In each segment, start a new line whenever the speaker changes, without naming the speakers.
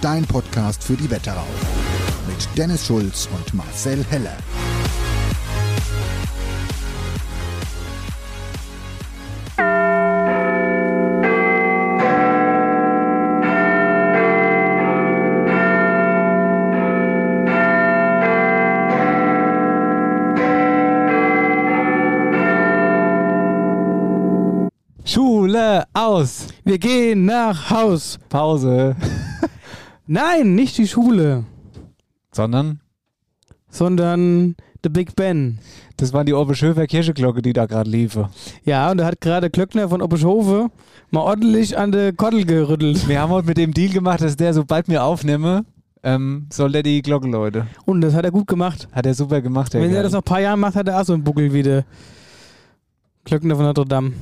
Dein Podcast für die Wetterau. Mit Dennis Schulz und Marcel Heller.
Schule aus. Wir gehen nach Haus. Pause. Nein, nicht die Schule,
Sondern,
sondern The Big Ben.
das war die Oberschöfer Kircheglocke, die da gerade lief.
Ja, und da hat gerade Klöckner von Oppeschhofe mal ordentlich an der Kottel gerüttelt.
Wir haben heute mit dem Deal gemacht, dass der, sobald wir aufnehme, ähm, soll der die Glocke läuten.
Und das hat er gut gemacht.
Hat er super gemacht, der
Wenn er das noch ein paar Jahre macht, hat er auch so einen Buckel wie der Klöckner von Notre Dame.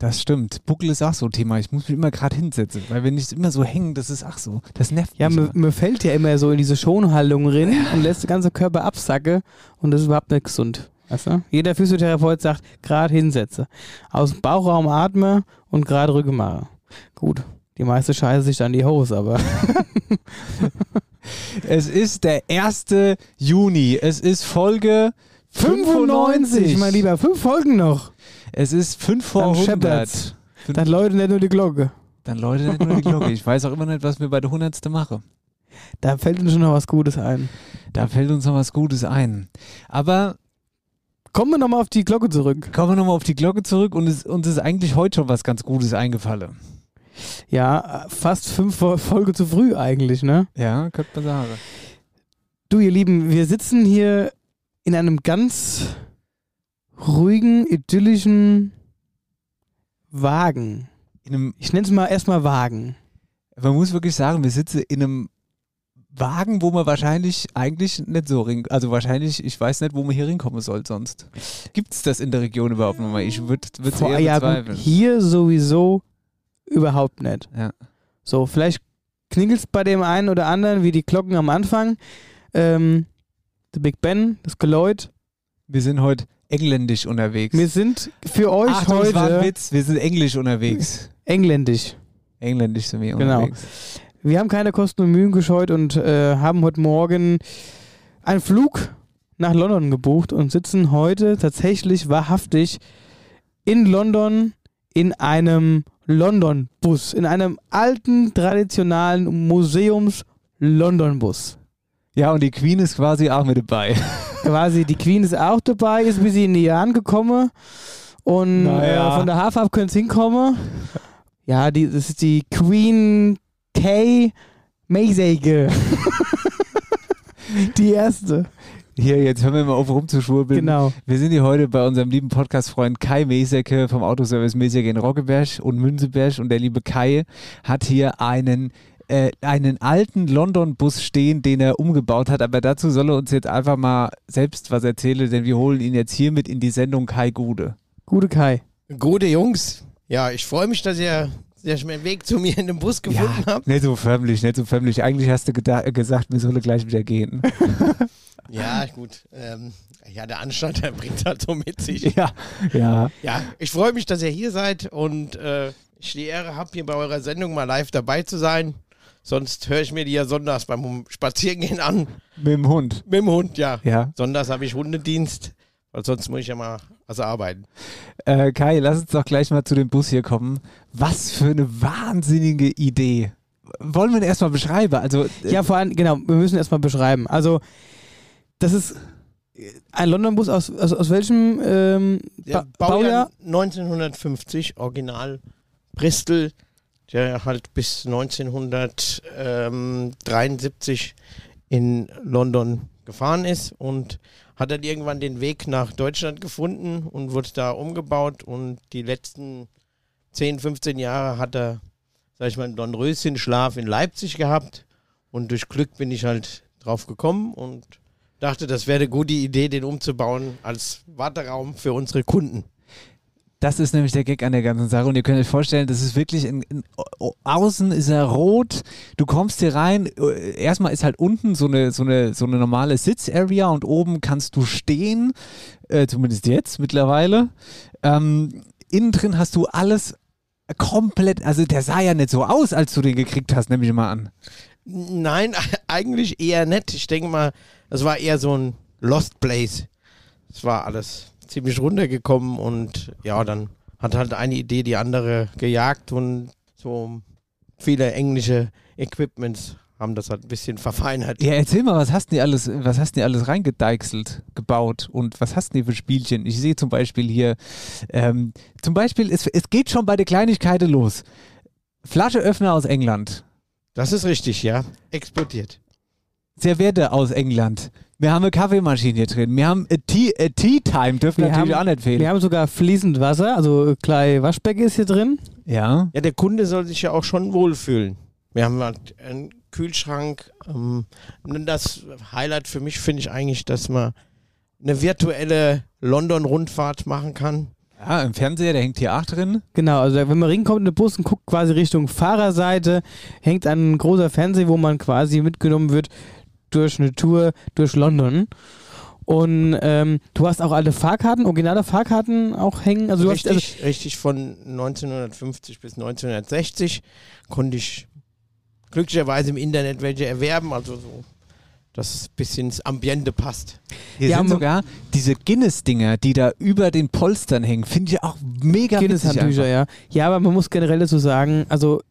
Das stimmt. Buckel ist auch so ein Thema. Ich muss mich immer gerade hinsetzen, weil wenn ich immer so hängen, das ist auch so. Das nervt
Ja,
mich.
mir,
immer.
mir fällt ja immer so in diese Schonhaltung rein und lässt den ganzen Körper absacken und das ist überhaupt nicht gesund. Weißt du? Jeder Physiotherapeut sagt, gerade hinsetze. Aus dem Bauchraum atme und gerade Rücken mache. Gut, die meiste scheiße sich dann die Hose, aber
Es ist der 1. Juni. Es ist Folge
95,
95.
mein Lieber, fünf Folgen noch.
Es ist 5 vor
Dann
100.
scheppert's.
Fünf-
Dann läutet nicht nur die Glocke.
Dann läutet nicht nur die Glocke. Ich weiß auch immer nicht, was wir bei der 100. machen.
Da fällt uns schon noch was Gutes ein.
Da fällt uns noch was Gutes ein. Aber
Kommen wir nochmal auf die Glocke zurück.
kommen wir nochmal auf die Glocke zurück und es, uns ist eigentlich heute schon was ganz Gutes eingefallen.
Ja, fast fünf Fol- Folge zu früh eigentlich, ne?
Ja, könnte man sagen.
Du, ihr Lieben, wir sitzen hier in einem ganz ruhigen, idyllischen Wagen. Ich nenne es mal erstmal Wagen.
man muss wirklich sagen, wir sitzen in einem Wagen, wo man wahrscheinlich eigentlich nicht so ring, also wahrscheinlich, ich weiß nicht, wo man hier hinkommen soll sonst. Gibt es das in der Region überhaupt noch mal? Ich würde es eher
ja,
bezweifeln.
hier sowieso überhaupt nicht.
Ja.
So, vielleicht klingelt es bei dem einen oder anderen wie die Glocken am Anfang. Ähm, The Big Ben, das Geläut.
Wir sind heute engländisch unterwegs.
Wir sind für euch
Achtung, es war ein
heute
Witz, wir sind englisch unterwegs.
engländisch.
Engländisch sind wir
Genau.
unterwegs.
Wir haben keine Kosten und Mühen gescheut und äh, haben heute Morgen einen Flug nach London gebucht und sitzen heute tatsächlich wahrhaftig in London in einem London-Bus, in einem alten, traditionalen Museums-London-Bus.
Ja, und die Queen ist quasi auch mit dabei.
Quasi die Queen ist auch dabei, ist bis sie in die Jahren gekommen und
Naja.
äh, von der Hafer ab könnte es hinkommen. Ja, die, das ist die Queen K. Maysage. die erste.
Hier, jetzt hören wir mal auf rumzuschwurbeln.
Genau.
Wir sind hier heute bei unserem lieben Podcast-Freund Kai Mesecke vom Autoservice Mesecke in Roggeberg und Münzeberg. Und der liebe Kai hat hier einen, äh, einen alten London-Bus stehen, den er umgebaut hat. Aber dazu soll er uns jetzt einfach mal selbst was erzählen, denn wir holen ihn jetzt hiermit in die Sendung Kai Gude.
Gute Kai.
Gute Jungs. Ja, ich freue mich, dass ihr dass ich meinen Weg zu mir in den Bus gefunden
ja,
habe.
nicht so förmlich, nicht so förmlich. Eigentlich hast du gesagt, wir sollen gleich wieder gehen.
Ja, gut. Ähm, ja, der Anstand, der bringt halt so mit sich.
ja, ja.
Ja, ich freue mich, dass ihr hier seid und äh, ich die Ehre habe, hier bei eurer Sendung mal live dabei zu sein. Sonst höre ich mir die ja sonntags beim Spazierengehen an.
Mit dem Hund.
Mit dem Hund, ja.
Ja.
Sonntags habe ich Hundedienst, weil sonst muss ich ja mal also arbeiten.
Äh, Kai, lass uns doch gleich mal zu dem Bus hier kommen. Was für eine wahnsinnige Idee. Wollen wir den erstmal beschreiben? Also, äh,
Ja, vor allem, genau, wir müssen erstmal beschreiben. Also, das ist ein London-Bus aus, aus, aus welchem ähm, ba
Baujahr
Baujahr?
1950, Original Bristol, der halt bis 1973 in London gefahren ist und hat dann irgendwann den Weg nach Deutschland gefunden und wurde da umgebaut und die letzten 10, 15 Jahre hat er, sag ich mal, einen Dornröschenschlaf in Leipzig gehabt und durch Glück bin ich halt drauf gekommen und dachte, das wäre eine gute Idee, den umzubauen als Warteraum für unsere Kunden.
Das ist nämlich der Gag an der ganzen Sache und ihr könnt euch vorstellen, das ist wirklich in, in, außen ist er rot. Du kommst hier rein. äh, Erstmal ist halt unten so eine so eine so eine normale Sitzarea und oben kannst du stehen, äh, zumindest jetzt mittlerweile. Ähm, innen drin hast du alles komplett. Also der sah ja nicht so aus, als du den gekriegt hast, nehme ich mal an.
Nein, eigentlich eher nett. Ich denke mal, das war eher so ein Lost Place. Es war alles ziemlich runtergekommen und ja, dann hat halt eine Idee die andere gejagt und so viele englische Equipments haben das halt ein bisschen verfeinert.
Ja, erzähl mal, was hast du alles, was hast du alles reingedeichselt, gebaut und was hast du für Spielchen? Ich sehe zum Beispiel hier, ähm, zum Beispiel, es, es geht schon bei der Kleinigkeit los. Flascheöffner aus England,
Das ist richtig, ja. Explodiert.
Serviette aus England. Wir haben eine Kaffeemaschine hier drin. Wir haben a Tea, a Tea Time, dürfen
Wir
natürlich
haben-
auch nicht fehlen.
Wir haben sogar fließend Wasser, also kleine Waschbecken ist hier drin.
ja.
Ja, der Kunde soll sich ja auch schon wohlfühlen. Wir haben halt einen Kühlschrank. Ähm, das Highlight für mich finde ich eigentlich, dass man eine virtuelle London-Rundfahrt machen kann.
Ja, im Fernseher, der hängt hier auch drin.
Genau, also wenn man reinkommt in den Bus und guckt quasi Richtung Fahrerseite, hängt ein großer Fernseher, wo man quasi mitgenommen wird durch eine Tour durch London. Und ähm, du hast auch alte Fahrkarten, originale Fahrkarten auch hängen. Also du hast, also,
richtig, richtig von 1950 bis 1960 konnte ich glücklicherweise im Internet welche erwerben, also so, dass ein bisschen ins Ambiente passt.
Hier
Ja,
sind sogar diese Guinness-Dinger, die da über den Polstern hängen. Finde ich auch mega.
Guinness-Handtücher, ja. Ja, aber man muss generell dazu sagen, also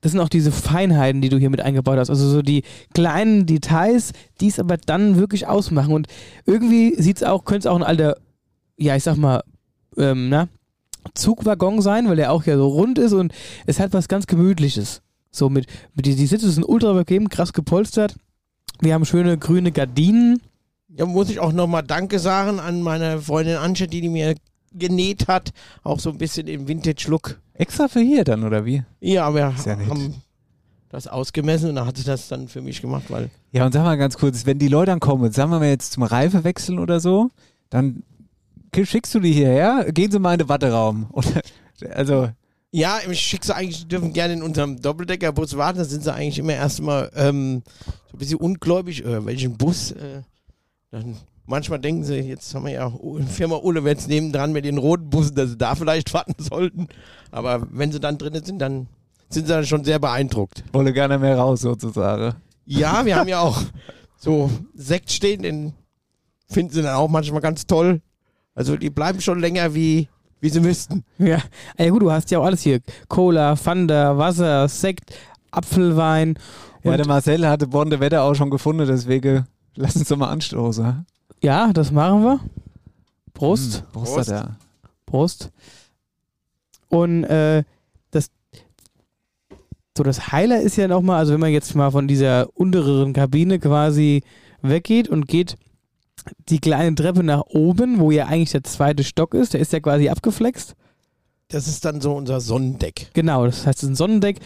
das sind auch diese Feinheiten, die du hier mit eingebaut hast. Also so die kleinen Details, die es aber dann wirklich ausmachen. Und irgendwie sieht es auch, könnte es auch ein alter, ja, ich sag mal, ähm, na, Zugwaggon sein, weil der auch ja so rund ist und es hat was ganz Gemütliches. So mit, mit die, die Sitze sind ultra bequem, krass gepolstert. Wir haben schöne grüne Gardinen.
Ja, muss ich auch nochmal Danke sagen an meine Freundin Antje, die, die mir genäht hat, auch so ein bisschen im Vintage-Look.
Extra für hier dann, oder wie?
Ja, wir
nett.
haben das ausgemessen und dann hat sie das dann für mich gemacht, weil
Ja, und sag mal ganz kurz, wenn die Leute dann kommen, sagen wir mal jetzt zum Reifewechseln oder so, dann schickst du die hierher, gehen sie mal in den Watteraum. Also,
Ja, ich schicke sie eigentlich, dürfen gerne in unserem Doppeldeckerbus warten. Da sind sie eigentlich immer erstmal ähm, so ein bisschen ungläubig, äh, welchen Bus. Äh, dann manchmal denken sie, jetzt haben wir ja Firma Ulewetz nebendran mit den roten Bussen, dass sie da vielleicht warten sollten. Aber wenn sie dann drinnen sind, dann sind sie dann schon sehr beeindruckt.
wolle gerne mehr raus sozusagen.
Ja, wir haben ja auch so Sekt stehen, den finden sie dann auch manchmal ganz toll. Also die bleiben schon länger wie, wie sie müssten.
Ja, ja gut, du hast ja auch alles hier. Cola, Fanta, Wasser, Sekt, Apfelwein.
Ja,
Und-
der Marcel hatte Bonde Wetter auch schon gefunden, deswegen lass uns doch mal anstoßen.
Ja, das machen wir. Prost.
Hm, Prost.
Prost.
Prost.
Prost. Und äh, das so das Highlight ist ja nochmal, also wenn man jetzt mal von dieser unteren Kabine quasi weggeht und geht die kleine Treppe nach oben, wo ja eigentlich der zweite Stock ist, der ist ja quasi abgeflext.
Das ist dann so unser Sonnendeck.
Genau, das heißt, es ist ein Sonnendeck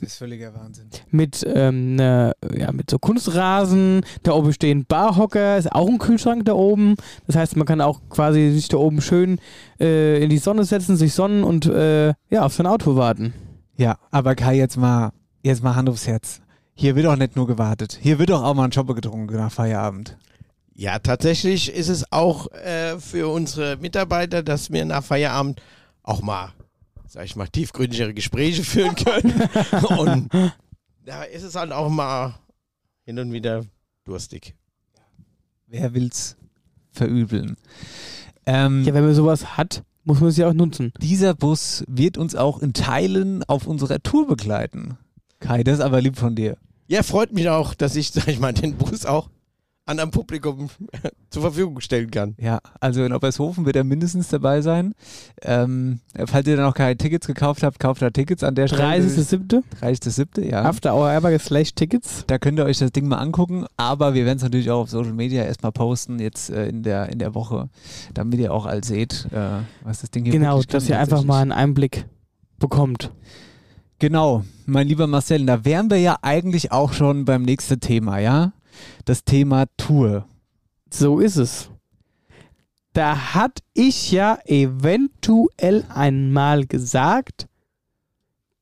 Das ist völliger Wahnsinn.
mit, ähm, ne, ja, mit so Kunstrasen. Da oben stehen Barhocker, ist auch ein Kühlschrank da oben. Das heißt, man kann auch quasi sich da oben schön äh, in die Sonne setzen, sich sonnen und äh, ja, auf sein Auto warten.
Ja, aber Kai, jetzt mal, jetzt mal Hand aufs Herz. Hier wird auch nicht nur gewartet. Hier wird auch, auch mal ein Schoppe getrunken nach Feierabend.
Ja, tatsächlich ist es auch äh, für unsere Mitarbeiter, dass wir nach Feierabend auch mal, sag ich mal, tiefgründigere Gespräche führen können. und da ist es halt auch mal hin und wieder durstig.
Wer will's verübeln? Ähm,
Ja, wenn man sowas hat, muss man es ja auch nutzen.
dieser Bus wird uns auch in Teilen auf unserer Tour begleiten. Kai, das ist aber lieb von dir.
Ja, freut mich auch, dass ich, sag ich mal, den Bus auch anderen Publikum zur Verfügung stellen kann.
Ja, also in Oppershofen wird er mindestens dabei sein. Ähm, falls ihr noch keine Tickets gekauft habt, kauft da Tickets an der Stelle.
30.07.
30.07. Ja.
After Hour Airbag slash Tickets.
Da könnt ihr euch das Ding mal angucken, aber wir werden es natürlich auch auf Social Media erstmal posten, jetzt äh, in, der, in der Woche, damit ihr auch all seht, äh, was das Ding hier
Genau,
kann
dass ihr einfach mal einen Einblick bekommt.
Genau, mein lieber Marcel, da wären wir ja eigentlich auch schon beim nächsten Thema, ja? Das Thema Tour.
So ist es. Da hatte ich ja eventuell einmal gesagt,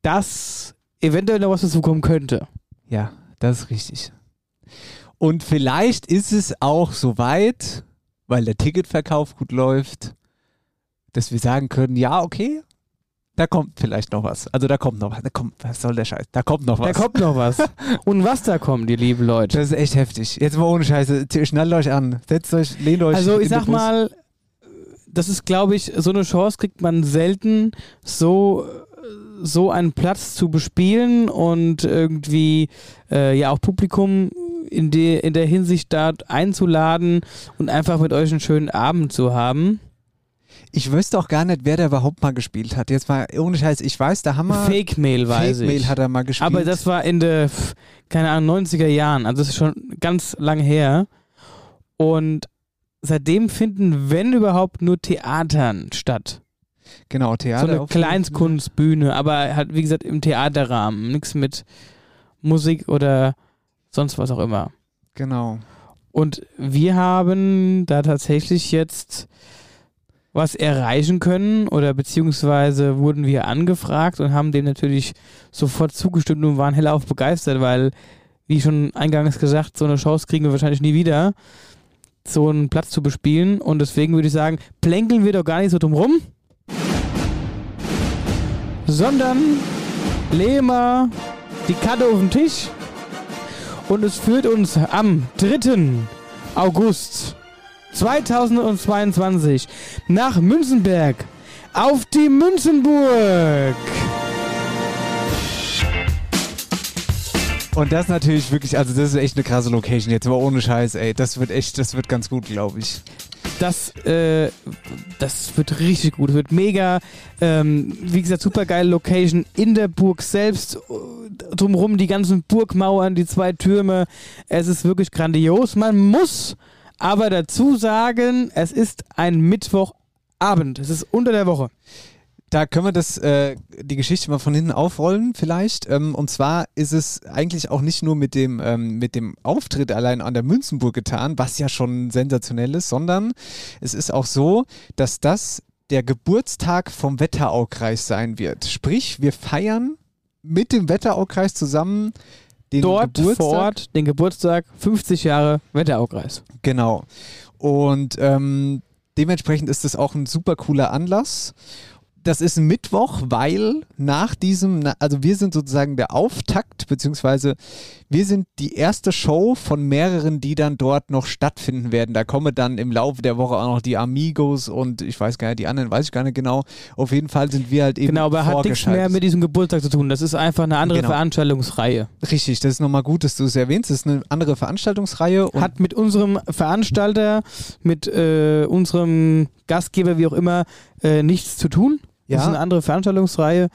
dass eventuell noch was dazu kommen könnte.
Ja, das ist richtig. Und vielleicht ist es auch soweit, weil der Ticketverkauf gut läuft, dass wir sagen können, ja, okay, da kommt vielleicht noch was. Also da kommt noch was. Da kommt, was soll der Scheiß? Da kommt noch was.
Da kommt noch was. Und was da kommt, ihr lieben Leute.
das ist echt heftig. Jetzt mal ohne Scheiße. Schnallt euch an. Setzt euch, lehnt euch.
Also ich sag mal, das ist, glaube ich, so eine Chance kriegt man selten, so, so einen Platz zu bespielen und irgendwie äh, ja auch Publikum in, de, in der Hinsicht da einzuladen und einfach mit euch einen schönen Abend zu haben.
Ich wüsste auch gar nicht, wer da überhaupt mal gespielt hat. Jetzt mal ohne Scheiß. Ich weiß, da haben wir.
Fake-Mail weiß
Fake-Mail
ich.
hat er mal gespielt.
Aber das war in der, keine Ahnung, 90er Jahren. Also das ist schon ganz lang her. Und seitdem finden, wenn überhaupt, nur Theatern statt.
genau, Theater.
so eine Kleinstkunstbühne, aber halt, wie gesagt, im Theaterrahmen. Nichts mit Musik oder sonst was auch immer.
Genau.
Und wir haben da tatsächlich jetzt was erreichen können oder beziehungsweise wurden wir angefragt und haben dem natürlich sofort zugestimmt und waren hellauf begeistert, weil, wie schon eingangs gesagt, so eine Chance kriegen wir wahrscheinlich nie wieder, so einen Platz zu bespielen. Und deswegen würde ich sagen, plänkeln wir doch gar nicht so drum rum, sondern legen wir die Karte auf den Tisch und es führt uns am 3. August 2022 nach Münzenberg auf die Münzenburg.
Und das natürlich wirklich, also das ist echt eine krasse Location jetzt, aber ohne Scheiß, ey. Das wird echt, das wird ganz gut, glaube ich.
Das, äh, das wird richtig gut. Wird mega. Ähm, wie gesagt, super geile Location in der Burg selbst. Drumherum die ganzen Burgmauern, die zwei Türme. Es ist wirklich grandios. Man muss aber dazu sagen, es ist ein Mittwochabend. Es ist unter der Woche.
Da können wir das, äh, die Geschichte mal von hinten aufrollen, vielleicht. Ähm, und zwar ist es eigentlich auch nicht nur mit dem, ähm, mit dem Auftritt allein an der Münzenburg getan, was ja schon sensationell ist, sondern es ist auch so, dass das der Geburtstag vom Wetteraukreis sein wird. Sprich, wir feiern mit dem Wetteraukreis zusammen den
Dort
Geburtstag.
vor Ort den Geburtstag 50 Jahre Wetteraukreis.
Genau. Und ähm, dementsprechend ist das auch ein super cooler Anlass. Das ist ein Mittwoch, weil nach diesem, also wir sind sozusagen der Auftakt, beziehungsweise wir sind die erste Show von mehreren, die dann dort noch stattfinden werden. Da kommen dann im Laufe der Woche auch noch die Amigos und ich weiß gar nicht, die anderen weiß ich gar nicht genau. Auf jeden Fall sind wir halt eben
Genau, aber hat nichts mehr mit diesem Geburtstag zu tun. Das ist einfach eine andere
Genau.
Veranstaltungsreihe.
Richtig, das ist nochmal gut, dass du es erwähnst. Das ist eine andere Veranstaltungsreihe.
Hat mit unserem Veranstalter, mit äh, unserem Gastgeber, wie auch immer, äh, nichts zu tun. Das
Ja.
ist eine andere Veranstaltungsreihe.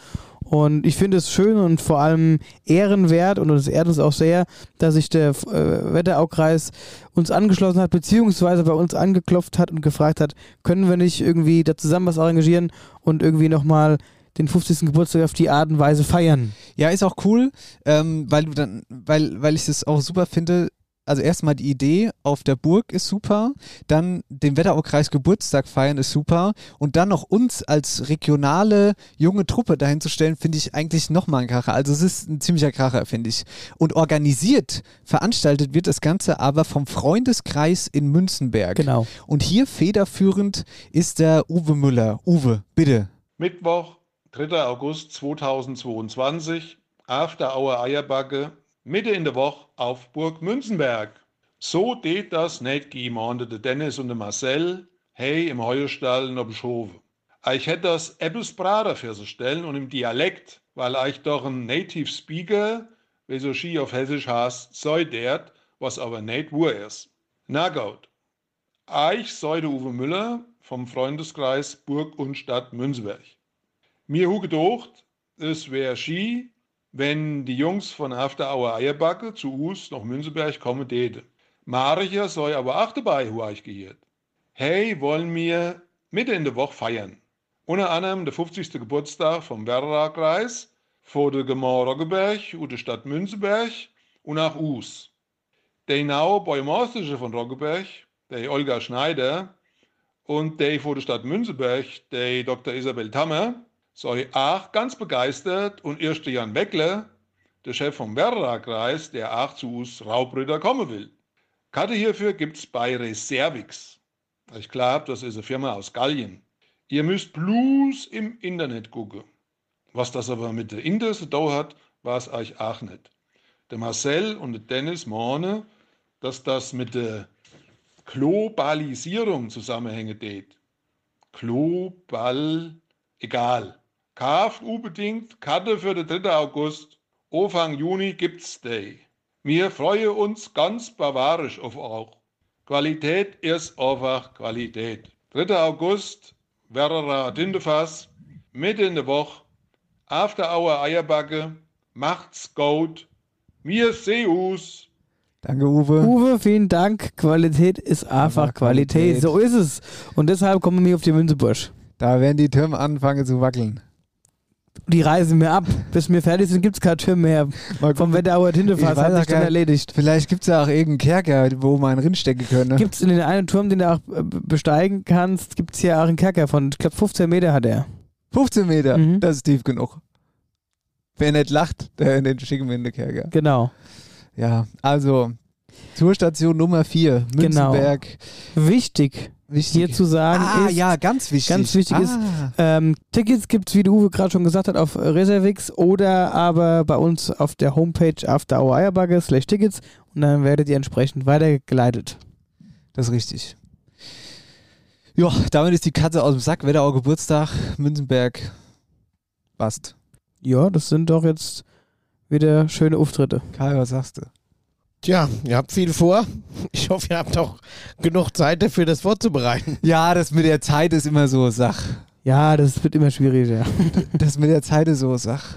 Und ich finde es schön und vor allem ehrenwert und es ehrt uns auch sehr, dass sich der äh, Wetteraukreis uns angeschlossen hat, beziehungsweise bei uns angeklopft hat und gefragt hat, können wir nicht irgendwie da zusammen was arrangieren und irgendwie nochmal den 50. Geburtstag auf die Art und Weise feiern.
Ja, ist auch cool, ähm, weil du dann, weil, weil ich es auch super finde. Also erstmal die Idee auf der Burg ist super, dann den Wetteraukreis Geburtstag feiern ist super und dann noch uns als regionale junge Truppe dahin zu stellen, finde ich eigentlich nochmal ein Kracher. Also es ist ein ziemlicher Kracher, finde ich. Und organisiert, veranstaltet wird das Ganze aber vom Freundeskreis in Münzenberg.
Genau.
Und hier federführend ist der Uwe Müller. Uwe, bitte.
Mittwoch, 3. August 2022, After Hour Eierbacke, Mitte in der Woche auf Burg Münzenberg. So geht das nicht gemahnte der Dennis und der Marcel, hey im Heuestall noch beschoven. Ich hätte das etwas brader für sie stellen und im Dialekt, weil ich doch ein Native Speaker, wie so Ski auf Hessisch heißt, sei dert, was aber nicht wo ist. Na gut. Ich sei der Uwe Müller vom Freundeskreis Burg und Stadt Münzenberg. Mir hu gedacht, es wäre Ski, wenn die Jungs von After Hour Eierbacke zu uns nach Münzenberg kommen täte. Maricher soll aber auch dabei, hu ich gehört. Hey, wollen wir Mitte in der Woche feiern. Unter anderem der 50. Geburtstag vom Werra-Kreis, vor der Gemeinde Roggeberg und der Stadt Münzenberg und nach Us. Der naue Bäumeristische von Roggeberg, der Olga Schneider, und der vor der Stadt Münzenberg, der Dr. Isabel Tammer, soll auch ganz begeistert und erst Jan Weckler, der Chef vom Werra-Kreis, der auch zu uns Raubritter kommen will. Karte hierfür gibt's bei Reservix. Ich glaube, das ist eine Firma aus Gallien. Ihr müsst bloß im Internet gucken. Was das aber mit der Inter zu tun hat, weiß euch auch nicht. Der Marcel und der Dennis mahnen, dass das mit der Globalisierung zusammenhängen geht. Global, egal. Kauft unbedingt Karte für den 3. August. Anfang Juni gibt's Day. Wir freuen uns ganz bavarisch auf auch. Qualität ist einfach Qualität. 3. August, Werra Dindefass, Mitte in der Woche, After Hour Eierbacke, macht's gut. Wir sehen uns.
Danke, Uwe.
Uwe, vielen Dank. Qualität ist einfach Qualität.
Qualität.
So ist es. Und deshalb kommen wir auf die Münzebusch.
Da werden die Türme anfangen zu wackeln.
Die reisen mir ab. Bis wir fertig sind, gibt es keinen Türm mehr.
Mal
Vom. Wetterauer
weiß
hat sich dann erledigt.
Vielleicht gibt es ja auch irgendeinen Kerker, wo man rinstecken könnte.
Gibt es in den einen Turm, den du auch äh, besteigen kannst, gibt es hier auch einen Kerker von, ich glaube 15 Meter hat er.
15 Meter,
Mhm.
das ist tief genug. Wer nicht lacht, der den schicken wir in den Kerker.
Genau.
Ja, also zur Station Nummer 4,
Genau.
Münzenberg.
Wichtig
Wichtig.
hier zu sagen
ah,
ist,
ja, ganz wichtig.
ganz wichtig ist,
ah.
ähm, Tickets gibt es, wie der Uwe gerade schon gesagt hat, auf Reservix oder aber bei uns auf der Homepage After Hour Eierbagge slash Tickets und dann werdet ihr entsprechend weitergeleitet.
Das ist richtig. Ja, damit ist die Katze aus dem Sack. Wetterau Geburtstag, Münzenberg. Passt.
Ja, das sind doch jetzt wieder schöne Auftritte.
Kai, was sagst du?
Tja, ihr habt viel vor. Ich hoffe, ihr habt auch genug Zeit dafür, das vorzubereiten.
Ja, das mit der Zeit ist immer so Sach.
Ja, das wird immer schwieriger.
Das mit der Zeit ist so Sach.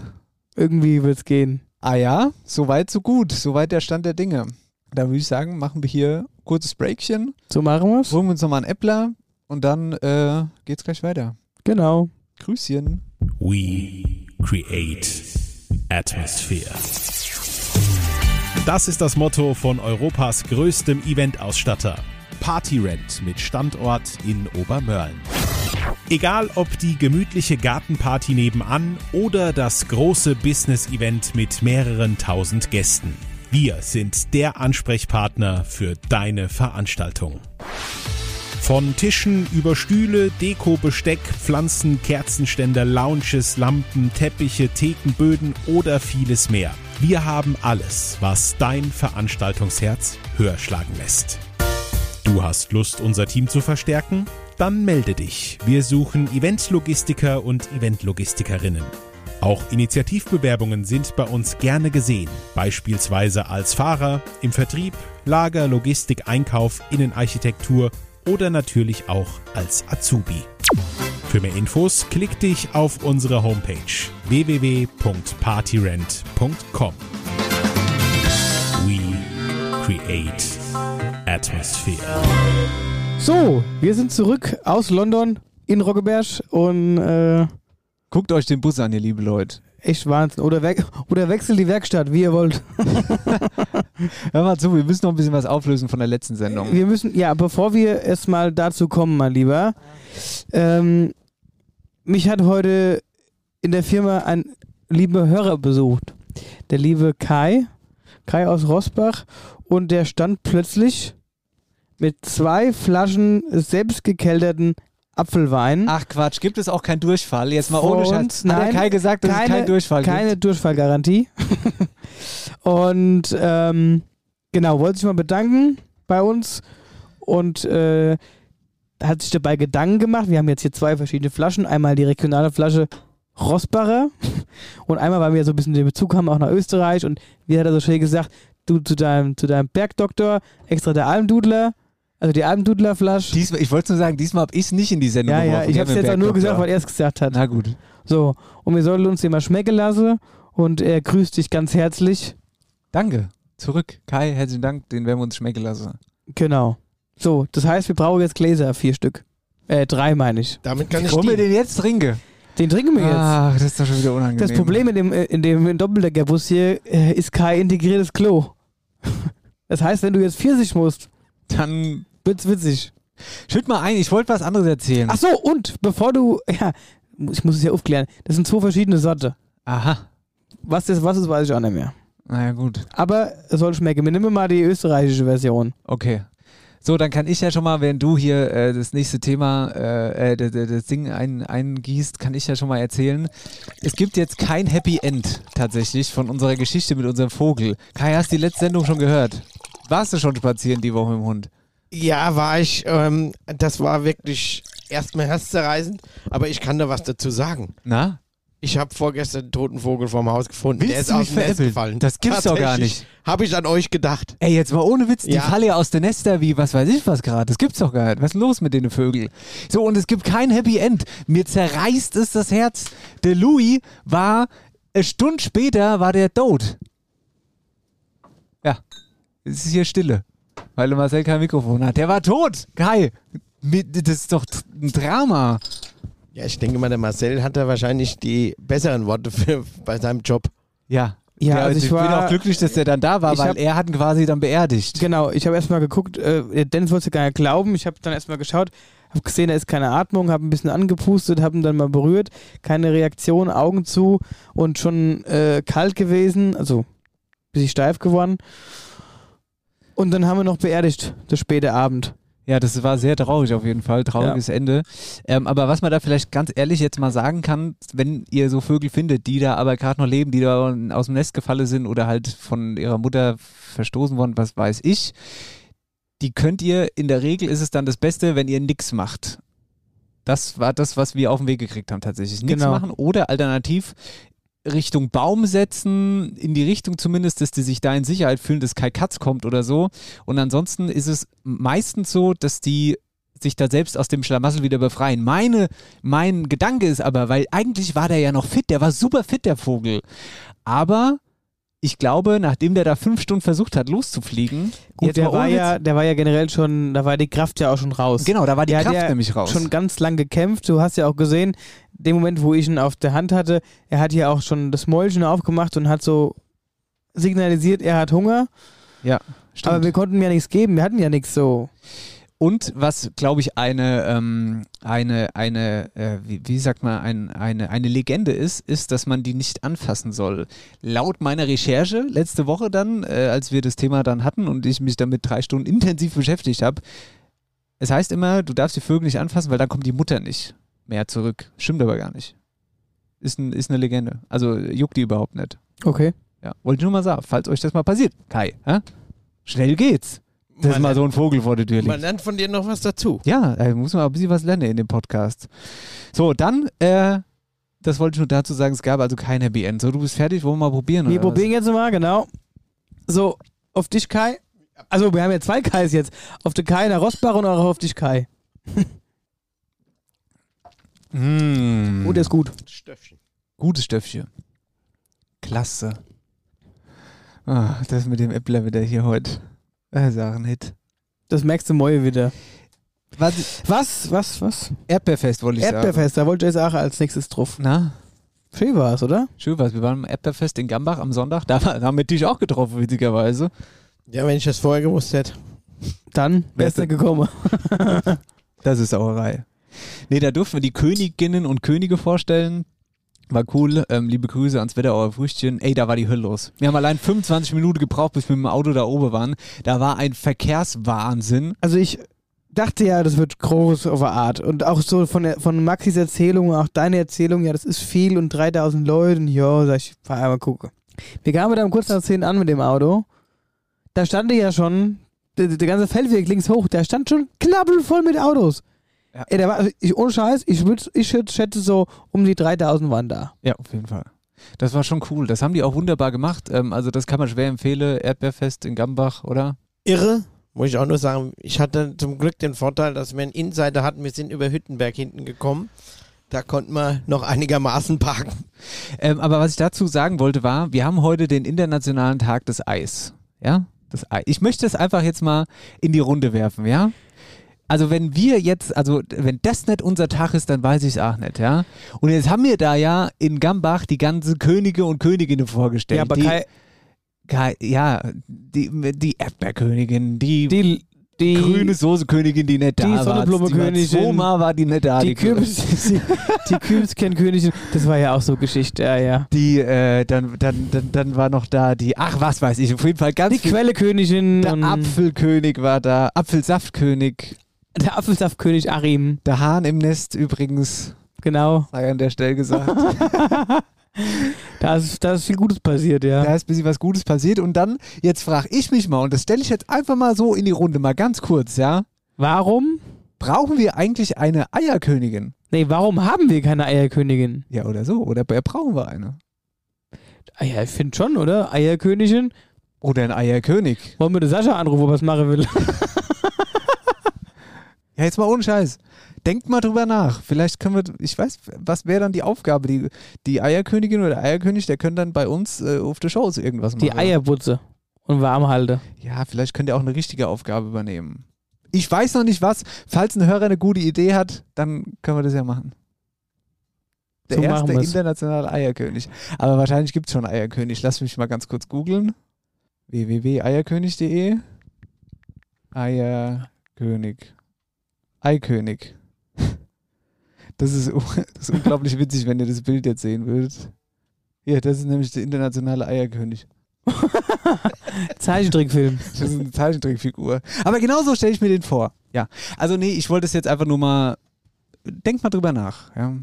Irgendwie wird es gehen.
Ah ja, soweit so gut. Soweit der Stand der Dinge. Da würde ich sagen, machen wir hier ein kurzes Breakchen,
So machen wir es.
holen wir uns nochmal einen Äppler und dann äh, geht's gleich weiter.
Genau.
Grüßchen.
We create atmosphere. Das ist das Motto von Europas größtem Eventausstatter. Partyrent mit Standort in Obermörlen. Egal ob die gemütliche Gartenparty nebenan oder das große Business-Event mit mehreren tausend Gästen. Wir sind der Ansprechpartner für deine Veranstaltung. Von Tischen über Stühle, Deko, Besteck, Pflanzen, Kerzenständer, Lounges, Lampen, Teppiche, Theken, Böden oder vieles mehr. Wir haben alles, was dein Veranstaltungsherz höher schlagen lässt. Du hast Lust, unser Team zu verstärken? Dann melde dich. Wir suchen Eventlogistiker und Eventlogistikerinnen. Auch Initiativbewerbungen sind bei uns gerne gesehen, beispielsweise als Fahrer, im Vertrieb, Lager, Logistik, Einkauf, Innenarchitektur oder natürlich auch als Azubi. Für mehr Infos klick dich auf unsere Homepage www.partyrent.com. We create atmosphere.
So, wir sind zurück aus London in Roggeberg und äh,
Guckt euch den Bus an, ihr liebe Leute.
Echt Wahnsinn. Oder, we oder wechselt die Werkstatt, wie ihr wollt.
Hör mal zu, wir müssen noch ein bisschen was auflösen von der letzten Sendung.
Wir müssen, ja, bevor wir erstmal dazu kommen, mein Lieber. Ähm, mich hat heute in der Firma ein lieber Hörer besucht. Der liebe Kai, Kai aus Rosbach. Und der stand plötzlich mit zwei Flaschen selbstgekelterten Apfelwein.
Ach Quatsch, gibt es auch keinen Durchfall? Jetzt mal ohne Scheiß.
uns?
Hat der
Nein,
Kai gesagt, dass es keinen Durchfall
keine
gibt?
Durchfallgarantie. und ähm, genau, wollte sich mal bedanken bei uns und äh, hat sich dabei Gedanken gemacht. Wir haben jetzt hier zwei verschiedene Flaschen. Einmal die regionale Flasche Rosbacher und einmal, weil wir so ein bisschen den Bezug haben auch nach Österreich und wie hat er so schön gesagt, du zu deinem, zu deinem Bergdoktor, extra der Almdudler, also die Almdudler-Flasche.
Diesmal, ich wollte nur sagen, diesmal habe ich es nicht in die Sendung
Ja, ja,
geworfen.
ich habe es jetzt auch nur gesagt, weil er es gesagt hat.
Na gut.
So, und wir sollen uns den mal schmecken lassen und er grüßt dich ganz herzlich.
Danke. Zurück. Kai, herzlichen Dank, den werden wir uns schmecken lassen.
Genau. So, das heißt, wir brauchen jetzt Gläser, vier Stück. Äh, drei meine ich.
Damit kann ich
Wollen wir den jetzt trinken?
Den trinken wir jetzt.
Ach, das ist doch schon wieder unangenehm.
Das Problem in dem, äh, in dem Doppeldeckerbus hier äh, ist kein integriertes Klo. Das heißt, wenn du jetzt Pfirsich musst,
Dann
wird's witzig.
schütt mal ein, ich wollte was anderes erzählen.
Ach so, und bevor du, ja, ich muss es ja aufklären, das sind zwei verschiedene Sorte.
Aha.
Was das was ist, weiß ich auch nicht mehr.
Na ja, gut.
Aber es soll schmecken. Wir nehmen mal die österreichische Version.
Okay. So, dann kann ich ja schon mal, während du hier äh, das nächste Thema, äh, äh, das, das Ding ein, eingießt, kann ich ja schon mal erzählen. Es gibt jetzt kein Happy End tatsächlich von unserer Geschichte mit unserem Vogel. Kai, hast du die letzte Sendung schon gehört? Warst du schon spazieren die Woche mit dem Hund?
Ja, war ich. Ähm, das war wirklich erstmal herzzerreißend, aber ich kann da was dazu sagen.
Na?
Ich habe vorgestern einen toten Vogel vorm Haus gefunden.
Willst
Der ist aus dem Nest gefallen.
Das gibt's doch gar nicht.
Habe ich an euch gedacht.
Ey, jetzt mal ohne Witz, die
Ja.
fallen ja aus den Nester wie, was weiß ich was gerade. Das gibt's doch gar nicht. Was ist los mit den Vögeln? So, und es gibt kein Happy End. Mir zerreißt es das Herz. Der Louis war, eine Stunde später war der tot. Ja, es ist hier Stille, weil der Marcel kein Mikrofon hat. Der war tot, Kai. Mit- Das ist doch ein Drama.
Ja, ich denke mal, der Marcel hat da wahrscheinlich die besseren Worte für, bei seinem Job.
Ja.
Ja, also ich
bin
war-
auch glücklich, dass der dann da war,
Ich
weil
hab-
er hat ihn quasi dann beerdigt.
Genau, ich habe erstmal geguckt, äh, Dennis wollte gar nicht glauben. Ich habe dann erstmal geschaut, habe gesehen, da ist keine Atmung, habe ein bisschen angepustet, habe ihn dann mal berührt, keine Reaktion, Augen zu und schon äh, kalt gewesen, also bisschen steif geworden. Und dann haben wir noch beerdigt, das späte Abend.
Ja, das war sehr traurig auf jeden Fall, trauriges Ende. Ähm, aber was man da vielleicht ganz ehrlich jetzt mal sagen kann, wenn ihr so Vögel findet, die da aber gerade noch leben, die da aus dem Nest gefallen sind oder halt von ihrer Mutter verstoßen worden, was weiß ich, die könnt ihr, in der Regel ist es dann das Beste, wenn ihr nichts macht. Das war das, was wir auf den Weg gekriegt haben tatsächlich. Nichts
Genau.
machen oder alternativ Richtung Baum setzen, in die Richtung zumindest, dass die sich da in Sicherheit fühlen, dass kein Katz kommt oder so. Und ansonsten ist es meistens so, dass die sich da selbst aus dem Schlamassel wieder befreien. Meine, mein Gedanke ist aber, weil eigentlich war der ja noch fit, der war super fit, der Vogel. Aber ich glaube, nachdem der da fünf Stunden versucht hat, loszufliegen,
Gut, der war, ja, der war ja generell schon, da war die Kraft ja auch schon raus.
Genau, da war die
Der
Kraft
ja
nämlich raus.
schon ganz lang gekämpft. Du hast ja auch gesehen, dem Moment, wo ich ihn auf der Hand hatte, er hat ja auch schon das Mäulchen aufgemacht und hat so signalisiert, er hat Hunger.
ja, stimmt.
Aber wir konnten ihm ja nichts geben. Wir hatten ja nichts so.
Und was, glaube ich, eine, ähm, eine, eine äh, wie, wie sagt man, ein, eine, eine Legende ist, ist, dass man die nicht anfassen soll. Laut meiner Recherche letzte Woche dann, äh, als wir das Thema dann hatten und ich mich damit drei Stunden intensiv beschäftigt habe, es heißt immer, du darfst die Vögel nicht anfassen, weil dann kommt die Mutter nicht mehr zurück. Stimmt aber gar nicht. Ist, ein, ist eine Legende. Also juckt die überhaupt nicht.
Okay.
Ja, wollte ich nur mal sagen, falls euch das mal passiert. Kai, hä? schnell geht's. Dass
Man
mal so ein Vogel vor der Tür liegt.
Man lernt von dir noch was dazu.
Ja, da muss man auch ein bisschen was lernen in dem Podcast. So, dann, äh, das wollte ich nur dazu sagen, es gab also kein Happy End. So, du bist fertig, wollen wir mal probieren?
Wir
oder was?
probieren jetzt mal, genau. So, auf dich, Kai. Also, wir haben ja zwei Kais jetzt. Auf den Kai der Rosbach und auch auf dich, Kai.
Mm,
Oh, der ist gut.
Stöffchen.
gutes Stöffchen. Klasse. Ah, das mit dem Äppler wieder hier heute. Das ist auch ein Hit.
Das merkst du morgen wieder.
Was?
Was? Was? Was?
Erdbeerfest wollte ich sagen.
Erdbeerfest, da wollte ich jetzt auch als nächstes drauf.
Na?
Schön war es, oder?
Schön war's. Wir waren im Erdbeerfest in Gambach am Sonntag. Da, war- da haben wir dich auch getroffen, witzigerweise.
Ja, wenn ich das vorher gewusst hätte.
Dann wär's nicht gekommen.
Das ist Sauerei. Nee, da durften wir die Königinnen und Könige vorstellen. War cool. Ähm, liebe Grüße ans Wetterauer Früchtchen. Ey, da war die Hölle los. Wir haben allein 25 Minuten gebraucht, bis wir mit dem Auto da oben waren. Da war ein Verkehrswahnsinn.
Also ich dachte ja, das wird groß auf der Art. Und auch so von, der, von Maxis Erzählung, auch deine Erzählung, ja, das ist viel und 3000 Leute. Ja, sag ich, fahr einmal gucken. Wir kamen dann kurz nach 10 an mit dem Auto. Da stand ja schon, der, der ganze Feldweg links hoch, der stand schon knabbelvoll mit Autos.
Ja.
Ey, der war, also ich, ohne Scheiß, ich, würd, ich schätze- schätze so um die 3000 waren da.
Ja, auf jeden Fall. Das war schon cool. Das haben die auch wunderbar gemacht. Ähm, also das kann man schwer empfehlen. Erdbeerfest in Gambach, oder?
Irre. Muss ich auch nur sagen, ich hatte zum Glück den Vorteil, dass wir einen Insider hatten. Wir sind über Hüttenberg hinten gekommen. Da konnten wir noch einigermaßen parken.
Ähm, aber was ich dazu sagen wollte war, wir haben heute den Internationalen Tag des Eis. Ja? Das Ei. Ich möchte es einfach jetzt mal in die Runde werfen, ja? Also wenn wir jetzt, also wenn das nicht unser Tag ist, dann weiß ich es auch nicht, ja? Und jetzt haben wir da ja in Gambach die ganze Könige und Königinnen vorgestellt.
Ja, aber
die,
Kai,
Kai, ja, die, die Erdbeerkönigin, die,
die, die,
grüne Soßekönigin, die nicht da
die
war.
Sonnenblumenkönigin,
Zweimal war die nicht da.
die Kürbis, die, die Kürbiskernkönigin, das war ja auch so Geschichte, ja, ja.
Die, äh, dann, dann, dann, dann war noch da die, ach, was weiß ich, auf jeden Fall ganz
Die Quellekönigin
Der Apfelkönig war da, Apfelsaftkönig,
der Apfelsaftkönig Arim,
der Hahn im Nest übrigens,
genau.
sei an der Stelle gesagt.
Da ist, da ist viel Gutes passiert, ja.
da ist ein bisschen was Gutes passiert und dann, jetzt frage ich mich mal, und das stelle ich jetzt einfach mal so in die Runde, mal ganz kurz, ja.
Warum?
Brauchen wir eigentlich eine Eierkönigin?
Nee, warum haben wir keine Eierkönigin?
Ja, oder so, oder brauchen wir eine?
Ah ja, ich finde schon, oder? Eierkönigin.
Oder ein Eierkönig?
Wollen wir den Sascha anrufen, ob er was machen will?
Ja, jetzt mal ohne Scheiß. Denkt mal drüber nach. Vielleicht können wir, ich weiß, was wäre dann die Aufgabe? Die, die Eierkönigin oder der Eierkönig, der können dann bei uns äh, auf der Shows irgendwas machen.
Die Eierbutze und Warmhalte.
Ja, vielleicht könnt ihr auch eine richtige Aufgabe übernehmen. Ich weiß noch nicht was. Falls ein Hörer eine gute Idee hat, dann können wir das ja machen. Der
So
erste internationale Eierkönig. Aber wahrscheinlich gibt es schon einen Eierkönig. Lass mich mal ganz kurz googeln. www.eierkönig.de Eierkönig. Eikönig. Das ist, das ist unglaublich witzig, wenn ihr das Bild jetzt sehen würdet. Hier, das ist nämlich der internationale Eierkönig.
Zeichentrickfilm.
Das ist eine Zeichentrickfigur. Aber genauso stelle ich mir den vor. Ja. Also nee, ich wollte es jetzt einfach nur mal. Denkt mal drüber nach. Ja.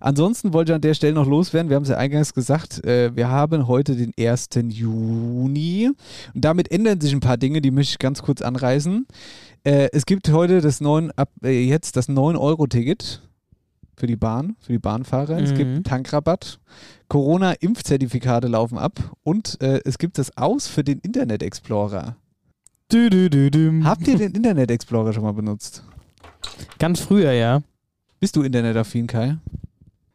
Ansonsten wollte ich an der Stelle noch loswerden. Wir haben es ja eingangs gesagt. Äh, wir haben heute den 1. Juni. Und damit ändern sich ein paar Dinge, die möchte ich ganz kurz anreißen. Äh, es gibt heute das 9, ab, äh, jetzt das 9-Euro-Ticket für die Bahn, für die Bahnfahrer. Es
Mhm.
gibt Tankrabatt. Corona-Impfzertifikate laufen ab. Und äh, es gibt das Aus für den Internet Explorer.
Dü, dü, dü, dü.
Habt ihr den Internet Explorer schon mal benutzt?
Ganz früher, ja.
Bist du internetaffin, Kai?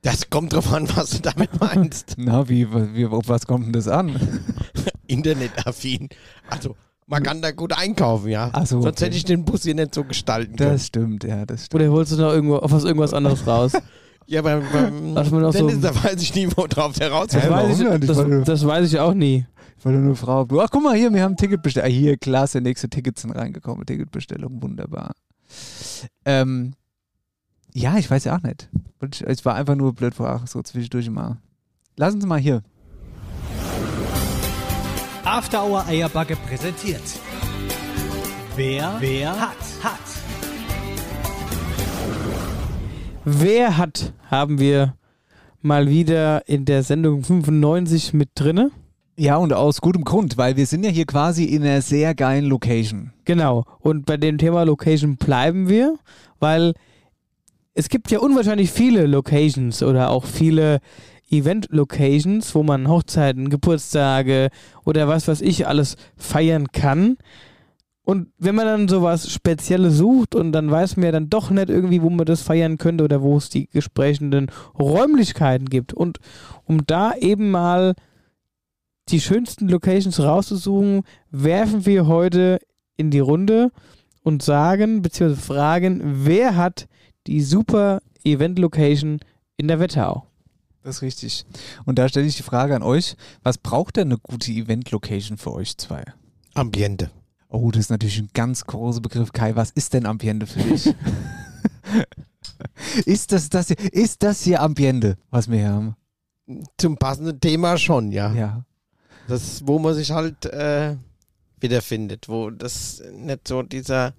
Das kommt drauf an, was du damit meinst.
Na, wie, wie, auf was kommt denn das an?
Internetaffin. Also, man kann da gut einkaufen, ja.
Ach so,
Sonst
okay.
hätte ich den Bus hier nicht so gestalten können.
Das stimmt, ja, das stimmt.
Oder holst du noch irgendwo auf was irgendwas anderes raus?
ja, beim, beim
Lass noch so-
Dennis, da weiß ich nie, wo drauf der raus
Das,
Hä,
weiß, ich,
Ich
das, das weiß ich auch nie.
Ich wollte nur fragen. Ach, guck mal hier, wir haben ein Ticket bestellt. Ah, hier, klasse, nächste Tickets sind reingekommen. Ticketbestellung, wunderbar. Ähm, ja, ich weiß ja auch nicht. Ich- Es war einfach nur blöd vor, so zwischendurch mal. Lassen Sie mal hier.
After Hour Eierbacke präsentiert. Wer, wer hat, hat.
Wer hat, haben wir mal wieder in der Sendung 95 mit drinne.
Ja, und aus gutem Grund, weil wir sind ja hier quasi in einer sehr geilen Location.
Genau. Und bei dem Thema Location bleiben wir, weil es gibt ja unwahrscheinlich viele Locations oder auch viele Event-Locations, wo man Hochzeiten, Geburtstage oder was weiß ich alles feiern kann. Und wenn man dann sowas Spezielles sucht und dann weiß man ja dann doch nicht irgendwie, wo man das feiern könnte oder wo es die entsprechenden Räumlichkeiten gibt. Und um da eben mal die schönsten Locations rauszusuchen, werfen wir heute in die Runde und sagen bzw. fragen, wer hat die super Event-Location in der Wetterau?
Das ist richtig. Und da stelle ich die Frage an euch, was braucht denn eine gute Event-Location für euch zwei?
Ambiente.
Oh, das ist natürlich ein ganz großer Begriff. Kai, was ist denn Ambiente für dich? ist, das, das hier, ist das hier Ambiente, was wir hier haben?
Zum passenden Thema schon, ja.
Ja.
Das, wo man sich halt äh, wiederfindet, wo das nicht so dieser,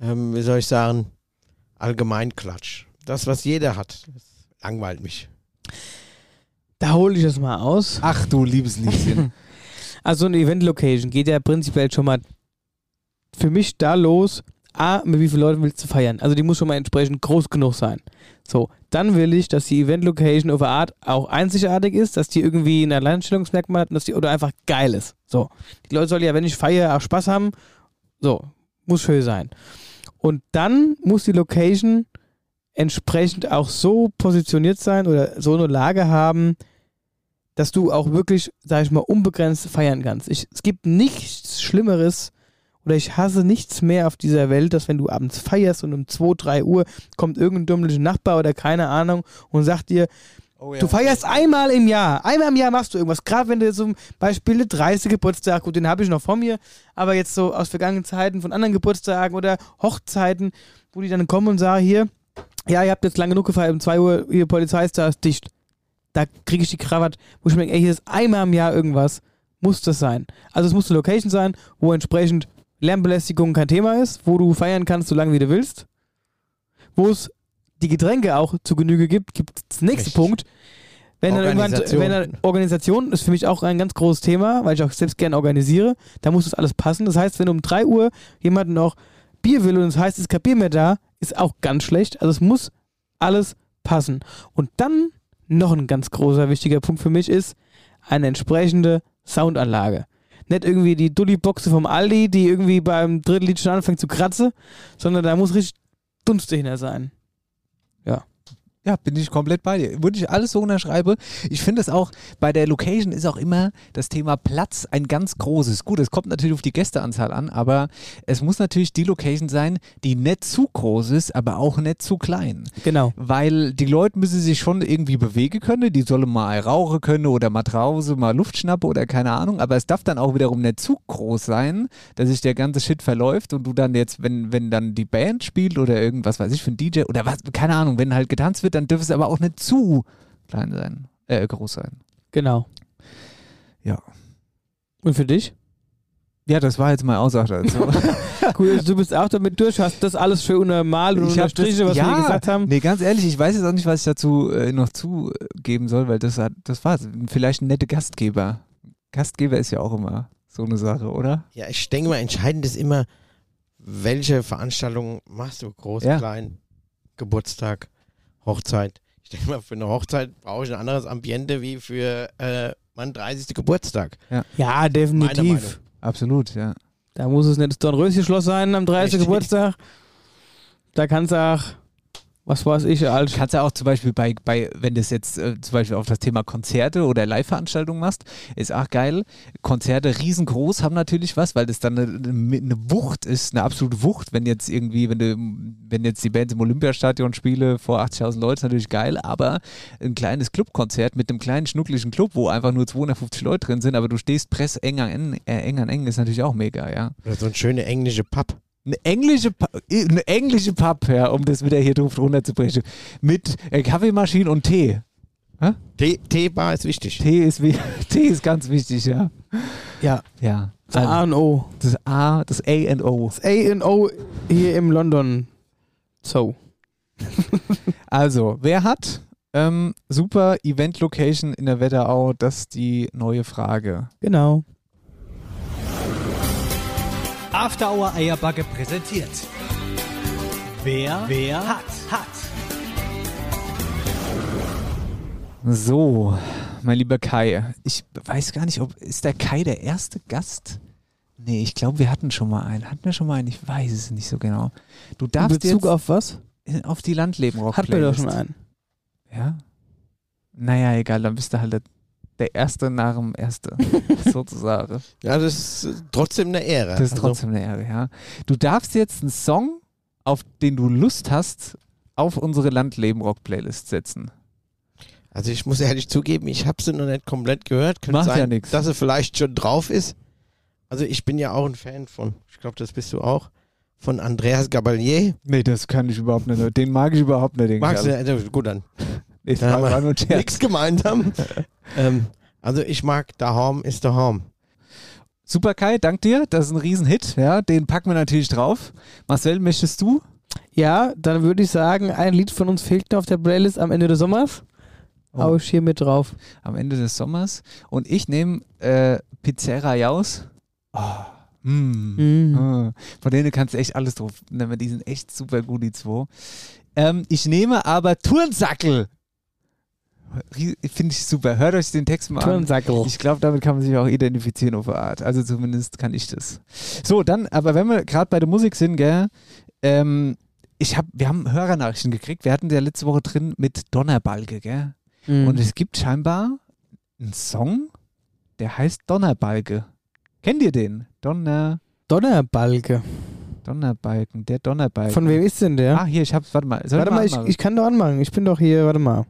ähm, wie soll ich sagen, Allgemeinklatsch. Das, was jeder hat, das langweilt mich.
Da hole ich das mal aus.
Ach du liebes Lieschen.
Also eine Event-Location geht ja prinzipiell schon mal für mich da los, A, mit wie vielen Leuten willst du feiern? Also die muss schon mal entsprechend groß genug sein. So, dann will ich, dass die Event-Location auf eine Art auch einzigartig ist, dass die irgendwie ein Alleinstellungsmerkmal hat und dass die oder einfach geil ist. So, die Leute sollen ja, wenn ich feiere, auch Spaß haben. So, muss schön sein. Und dann muss die Location entsprechend auch so positioniert sein oder so eine Lage haben, dass du auch wirklich, sag ich mal, unbegrenzt feiern kannst. Ich, es gibt nichts Schlimmeres oder ich hasse nichts mehr auf dieser Welt, dass wenn du abends feierst und um 2, 3 Uhr kommt irgendein dummlicher Nachbar oder keine Ahnung und sagt dir,
Oh
Du feierst einmal im Jahr. Einmal im Jahr machst du irgendwas. Gerade wenn du zum Beispiel der 30. Geburtstag, gut, den habe ich noch vor mir, aber jetzt so aus vergangenen Zeiten von anderen Geburtstagen oder Hochzeiten, wo die dann kommen und sagen, hier, ja, ihr habt jetzt lang genug gefeiert, um 2 Uhr, ihr Polizei ist da, ist dicht. Da kriege ich die Krawatte, wo ich mir denke, ey, hier ist einmal im Jahr irgendwas. Muss das sein. Also es muss eine Location sein, wo entsprechend Lärmbelästigung kein Thema ist, wo du feiern kannst, so lange wie du willst. Wo es die Getränke auch zu Genüge gibt, gibt es den nächsten
Richtig.
Punkt. Wenn dann irgendwann,
Organisation.
wenn dann Organisation ist für mich auch ein ganz großes Thema, weil ich auch selbst gerne organisiere. Da muss das alles passen. Das heißt, wenn um 3 Uhr jemand noch Bier will und es heißt, es ist kein Bier mehr da, ist auch ganz schlecht. Also es muss alles passen. Und dann noch ein ganz großer, wichtiger Punkt für mich ist eine entsprechende Soundanlage. Nicht irgendwie die Dulli-Boxe vom Aldi, die irgendwie beim dritten Lied schon anfängt zu kratzen, sondern da muss richtig Dunst dahinter sein.
Ja, bin ich komplett bei dir. Würde ich alles so unterschreibe. Ich finde es auch, bei der Location ist auch immer das Thema Platz ein ganz großes. Gut, es kommt natürlich auf die Gästeanzahl an, aber es muss natürlich die Location sein, die nicht zu groß ist, aber auch nicht zu klein.
Genau.
Weil die Leute müssen sich schon irgendwie bewegen können. Die sollen mal rauchen können oder mal draußen mal Luft schnappen oder keine Ahnung. Aber es darf dann auch wiederum nicht zu groß sein, dass sich der ganze Shit verläuft und du dann jetzt, wenn, wenn dann die Band spielt oder irgendwas weiß ich für ein DJ oder was, keine Ahnung, wenn halt getanzt wird, dann dürfte es aber auch nicht zu klein sein, äh, groß sein.
Genau.
Ja.
Und für dich?
Ja, das war jetzt meine Aussage. Also.
Also du bist auch damit durch, hast das alles für normal und
Ich hab
unterstriche,
das-
was
ja,
wir gesagt haben.
Nee, ganz ehrlich, ich weiß jetzt auch nicht, was ich dazu äh, noch zugeben soll, weil das hat, das war's. Vielleicht ein netter Gastgeber. Gastgeber ist ja auch immer so eine Sache, oder?
Ja, ich denke mal, entscheidend ist immer, welche Veranstaltung machst du? Groß,
Ja.
klein, Geburtstag, Hochzeit. Ich denke mal, für eine Hochzeit brauche ich ein anderes Ambiente wie für äh, meinen 30. Geburtstag.
Ja,
Meine
definitiv.
Absolut, ja.
Da muss es nicht das Dornröschen-Schloss sein am 30.
Richtig.
Geburtstag. Da kannst du auch, was weiß ich, alt.
Kannst ja auch zum Beispiel bei, bei wenn du es jetzt äh, zum Beispiel auf das Thema Konzerte oder Live-Veranstaltungen machst, ist auch geil. Konzerte riesengroß haben natürlich was, weil das dann eine, eine Wucht ist, eine absolute Wucht. Wenn jetzt irgendwie, wenn du, wenn jetzt die Bands im Olympiastadion spiele vor 80.000 Leuten, ist natürlich geil, aber ein kleines Clubkonzert mit einem kleinen schnuckligen Club, wo einfach nur 250 Leute drin sind, aber du stehst press eng an eng, äh, eng an eng, ist natürlich auch mega, ja.
Oder so ein schöner englische Pub.
Eine englische, eine englische Pub, ja, um das wieder hier drauf runterzubrechen. Mit äh, Kaffeemaschine und Tee.
Tee- Teebar ist wichtig.
Tee ist, Tee ist ganz wichtig, ja.
Ja,
Ja.
das A und O.
das A, das A und O.
Das A und O hier im London Zoo.
Also, wer hat ähm, super Event-Location in der Wetterau? Das ist die neue Frage.
Genau.
After Hour Eierbacke präsentiert. Wer, wer hat, hat.
So, mein lieber Kai. Ich weiß gar nicht, ob ist der Kai der erste Gast? Nee, ich glaube, wir hatten schon mal einen. Hatten wir schon mal einen? Ich weiß es nicht so genau. Du
In
darfst
Bezug
jetzt
auf was?
auf die landleben rock
Hatten wir doch schon einen.
Ja? Naja, egal, dann bist du halt der, der Erste nach dem Erste, sozusagen.
Ja, das ist äh, trotzdem eine Ehre.
Das ist
Also,
trotzdem eine Ehre, ja. Du darfst jetzt einen Song, auf den du Lust hast, auf unsere Landleben-Rock-Playlist setzen.
Also ich muss ehrlich zugeben, ich habe sie noch nicht komplett gehört. Könnte
Macht
sein,
ja nix.
dass sie vielleicht schon drauf ist. Also ich bin ja auch ein Fan von, ich glaube, das bist du auch, von Andreas Gabalier.
Nee, das kann ich überhaupt nicht. Den mag ich überhaupt nicht. Den
Magst du? Also, gut, dann.
Nee,
Da haben
war nur Scherz.
nichts gemeinsam. ähm, also ich mag Daheim ist Daheim.
Super Kai, dank dir. Das ist ein Riesenhit. Ja, den packen wir natürlich drauf. Marcel, möchtest du?
Ja, dann würde ich sagen, ein Lied von uns fehlt noch auf der Playlist am Ende des Sommers.
Oh.
Hau ich hier mit drauf.
Am Ende des Sommers. Und ich nehme äh, Pizzeria Jaus. Oh. Mm.
Mm.
Ah. Von denen kannst du echt alles drauf nehmen. Die sind echt super gut, die zwei. Ähm, ich nehme aber Turnsackel. Finde ich super. Hört euch den Text mal an.
Turnsackel.
Ich glaube, damit kann man sich auch identifizieren auf eine Art. Also zumindest kann ich das. So, dann, aber wenn wir gerade bei der Musik sind, gell, ähm, ich hab, wir haben Hörernachrichten gekriegt. Wir hatten ja letzte Woche drin mit Donnerbalge, gell?
Mhm.
Und es gibt scheinbar einen Song, der heißt Donnerbalge. Kennt ihr den? Donner,
Donnerbalke.
Donnerbalken, der Donnerbalken.
Von wem ist denn der?
Ah, hier, ich hab's, warte mal. Soll
warte mal, ich, ich kann doch anmachen. Ich bin doch hier, warte mal.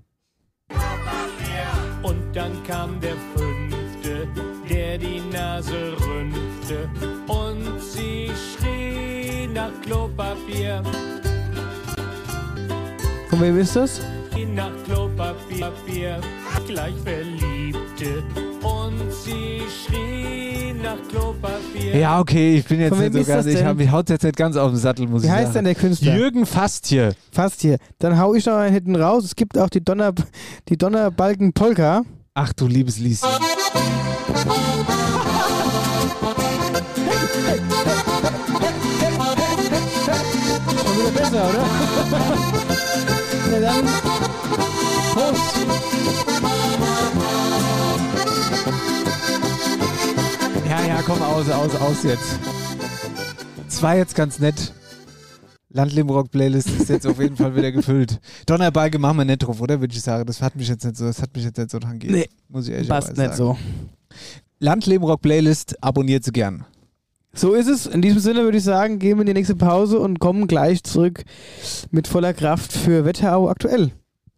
Und dann kam der Fünfte, der die Nase rümpfte und sie schrie nach Klopapier,
Von wem ist das?
nach Klopapier, Papier, gleich Verliebte und sie schrie.
Ja, okay, ich bin jetzt nicht so ganz, ich,
denn?
hab, ich haut jetzt nicht ganz auf den Sattel, muss
Wie
ich
heißt
sagen.
denn der Künstler?
Jürgen Fastje.
Fast hier. Dann hau ich noch einen hinten raus. Es gibt auch die Donner, die Donnerbalken Polka.
Ach du liebes Lieschen.
Schon wieder besser, oder? Na dann. Prost.
Komm, aus, aus, aus jetzt. Es war jetzt ganz nett. Landleben-Rock-Playlist ist jetzt auf jeden Fall wieder gefüllt. Donnerbalge machen wir nicht drauf, oder? Würde ich sagen. Das hat mich jetzt nicht so, das hat mich jetzt nicht so tangiert.
Nee,
Muss ich ehrlich
Passt nicht so.
Landleben-Rock-Playlist abonniert sie gern.
So ist es. In diesem Sinne würde ich sagen, gehen wir in die nächste Pause und kommen gleich zurück mit voller Kraft für Wetterau aktuell.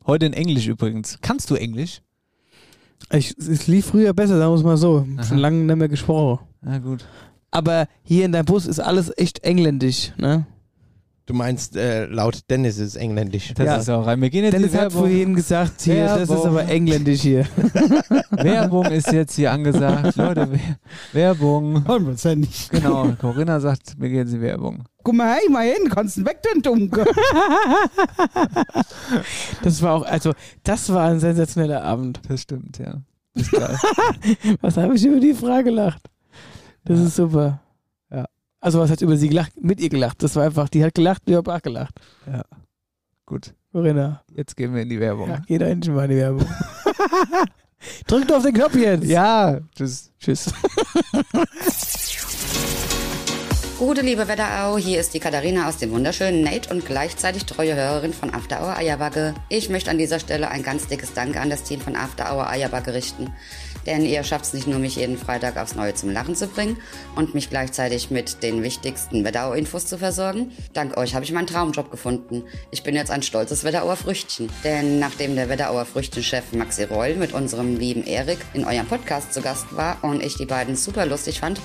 Heute in Englisch übrigens. Kannst du Englisch?
Ich, es lief früher besser, sagen wir es mal so.
Aha.
Schon lange nicht mehr gesprochen.
Na gut.
Aber hier in deinem Bus ist alles echt engländisch, ne?
Du meinst, äh, laut Dennis ist es engländisch.
Das
Ja.
ist auch rein. Wir gehen jetzt
Dennis hat
Werbung.
vorhin gesagt, hier, das ist aber engländisch hier.
Werbung ist jetzt hier angesagt. Leute, Wer- Werbung.
Hundertprozentig.
Genau. Corinna sagt, wir gehen jetzt in die Werbung.
Guck mal, hey, mal hin, kannst du weg, den Dunkel.
Das war auch, also, das war ein sensationeller Abend.
Das stimmt, ja. Ist geil.
Was habe ich über die Frage gelacht? Das ist super.
Ja.
Also, was hat über sie gelacht? Mit ihr gelacht. Das war einfach, die hat gelacht, wir haben auch gelacht.
Gut.
Corinna.
Jetzt gehen wir in die Werbung.
Ja, geh da hinten mal in die Werbung. Drückt auf den Knopf jetzt.
Ja, tschüss.
Tschüss.
Gute liebe Wetterau, hier ist die Katharina aus dem wunderschönen Nate und gleichzeitig treue Hörerin von After Hour Eierbacke. Ich möchte an dieser Stelle ein ganz dickes Danke an das Team von After Hour Eierbacke richten. Denn ihr schafft es nicht nur, mich jeden Freitag aufs Neue zum Lachen zu bringen und mich gleichzeitig mit den wichtigsten Wetterau-Infos zu versorgen. Dank euch habe ich meinen Traumjob gefunden. Ich bin jetzt ein stolzes Wetterauer Früchtchen. Denn nachdem der Wetterauer Früchtchenchef Maxi Reul mit unserem lieben Erik in eurem Podcast zu Gast war und ich die beiden super lustig fand,